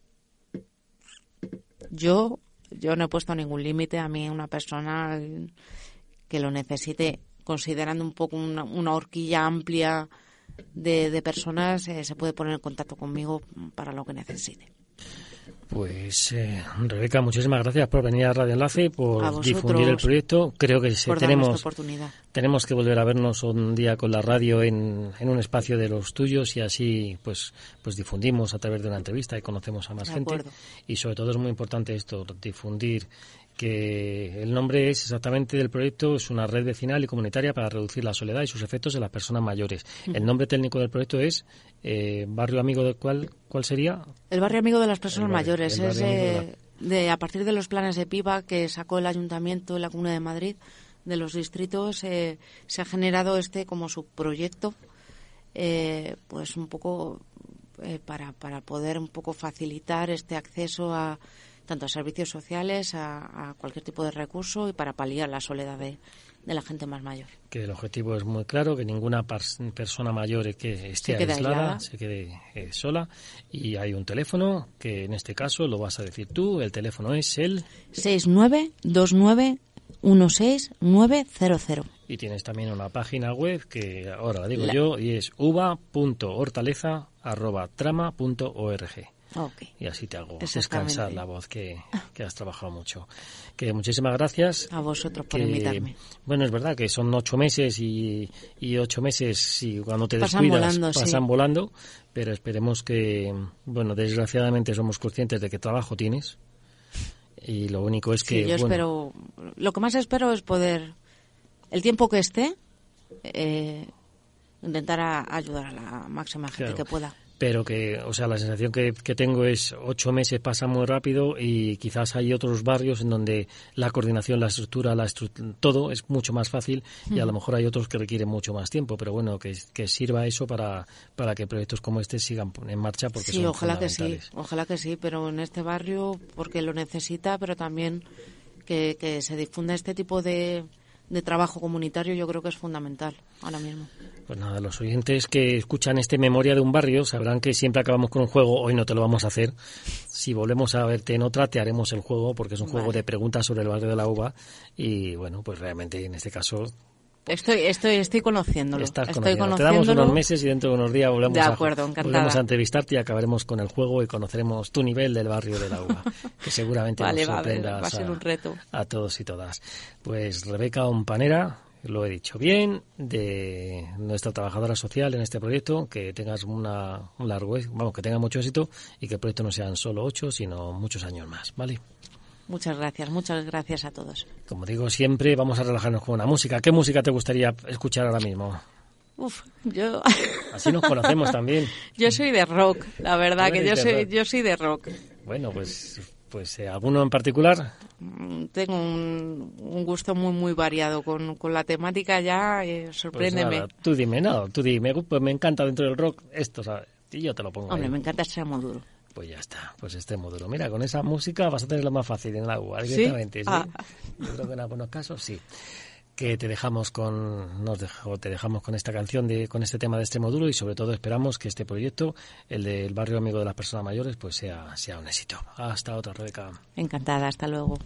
Yo, yo no he puesto ningún límite a mí, una persona que lo necesite, considerando un poco una, horquilla amplia de, personas, eh, se puede poner en contacto conmigo para lo que necesite. Pues eh, Rebeca, muchísimas gracias por venir a Radio Enlace, por difundir el proyecto. Creo que tenemos, tenemos que volver a vernos un día con la radio en, en, un espacio de los tuyos y así pues, pues difundimos a través de una entrevista y conocemos a más gente. Y sobre todo es muy importante esto, difundir que el nombre es exactamente del proyecto, es una red vecinal y comunitaria para reducir la soledad y sus efectos en las personas mayores. El nombre técnico del proyecto es eh, Barrio Amigo de cuál, cuál sería? El Barrio Amigo de las Personas Mayores. Es de, a partir de los planes de PIBA que sacó el Ayuntamiento de la Comuna de Madrid, de los distritos, eh, se ha generado este como subproyecto, eh, pues un poco para, para poder un poco facilitar este acceso a tanto a servicios sociales, a, cualquier tipo de recurso y para paliar la soledad de, la gente más mayor. Que el objetivo es muy claro, que ninguna persona mayor que esté aislada, se quede eh, sola. Y hay un teléfono que en este caso lo vas a decir tú. El teléfono es el 6929169900. Y tienes también una página web que ahora la digo yo y es uva.hortaleza.trama.org. Y así te hago descansar la voz que, has trabajado mucho. Que muchísimas gracias. A vosotros por invitarme. Bueno, es verdad que son ocho meses y, ocho meses y cuando te descuidas pasan volando, pero esperemos que, bueno, desgraciadamente somos conscientes de que trabajo tienes. Y lo único es que... yo espero, lo que más espero es poder, el tiempo que esté, eh, intentar ayudar a la máxima gente que pueda pero que, o sea, la sensación que, que, tengo es ocho meses pasa muy rápido y quizás hay otros barrios en donde la coordinación, la estructura, la todo es mucho más fácil y a lo mejor hay otros que requieren mucho más tiempo, pero bueno, que, que sirva eso para, para que proyectos como este sigan en marcha porque sí, ojalá que sí, ojalá que sí, pero en este barrio porque lo necesita, pero también que, que se difunda este tipo de de trabajo comunitario yo creo que es fundamental ahora mismo. Pues nada, los oyentes que escuchan este Memoria de un barrio sabrán que siempre acabamos con un juego, hoy no te lo vamos a hacer. Si volvemos a verte en otra, te haremos el juego porque es un juego de preguntas sobre el barrio de la uva y bueno, pues realmente en este caso Estoy, estoy, estoy conociéndolo. Estás estoy conociéndolo. Te damos unos meses y dentro de unos días volvemos, a, volvemos a entrevistarte y acabaremos con el juego y conoceremos tu nivel del barrio de la uva, que seguramente nos sorprendas va a, ser un reto. a todos y todas. Pues Rebeca Ompanera, lo he dicho bien, de nuestra trabajadora social en este proyecto, que tengas una, un largo, vamos, que tenga mucho éxito y que el proyecto no sean solo ocho, sino muchos años más, ¿vale? Muchas gracias, muchas gracias a todos. Como digo siempre, vamos a relajarnos con una música. ¿Qué música te gustaría escuchar ahora mismo? Uf, yo... Así nos conocemos también. yo soy de rock, la verdad, que yo soy, yo soy de rock. Bueno, pues, pues eh, ¿alguno en particular? Mm, tengo un, gusto muy, muy variado con, con la temática ya, eh, sorpréndeme. Pues tú dime, no, tú dime, pues me encanta dentro del rock esto, ¿sabes? Y yo te lo pongo Hombre, me encanta Extremo Duro. Pues ya está, pues este módulo. Mira, con esa música vas a tenerlo más fácil en el agua, directamente. ¿sí? Ah. Yo creo que en algunos casos sí. Que te dejamos con, nos dejo, te dejamos con esta canción, de, con este tema de este módulo y sobre todo esperamos que este proyecto, el del barrio amigo de las personas mayores, pues sea, sea un éxito. Hasta otra, Rebeca. Encantada, hasta luego.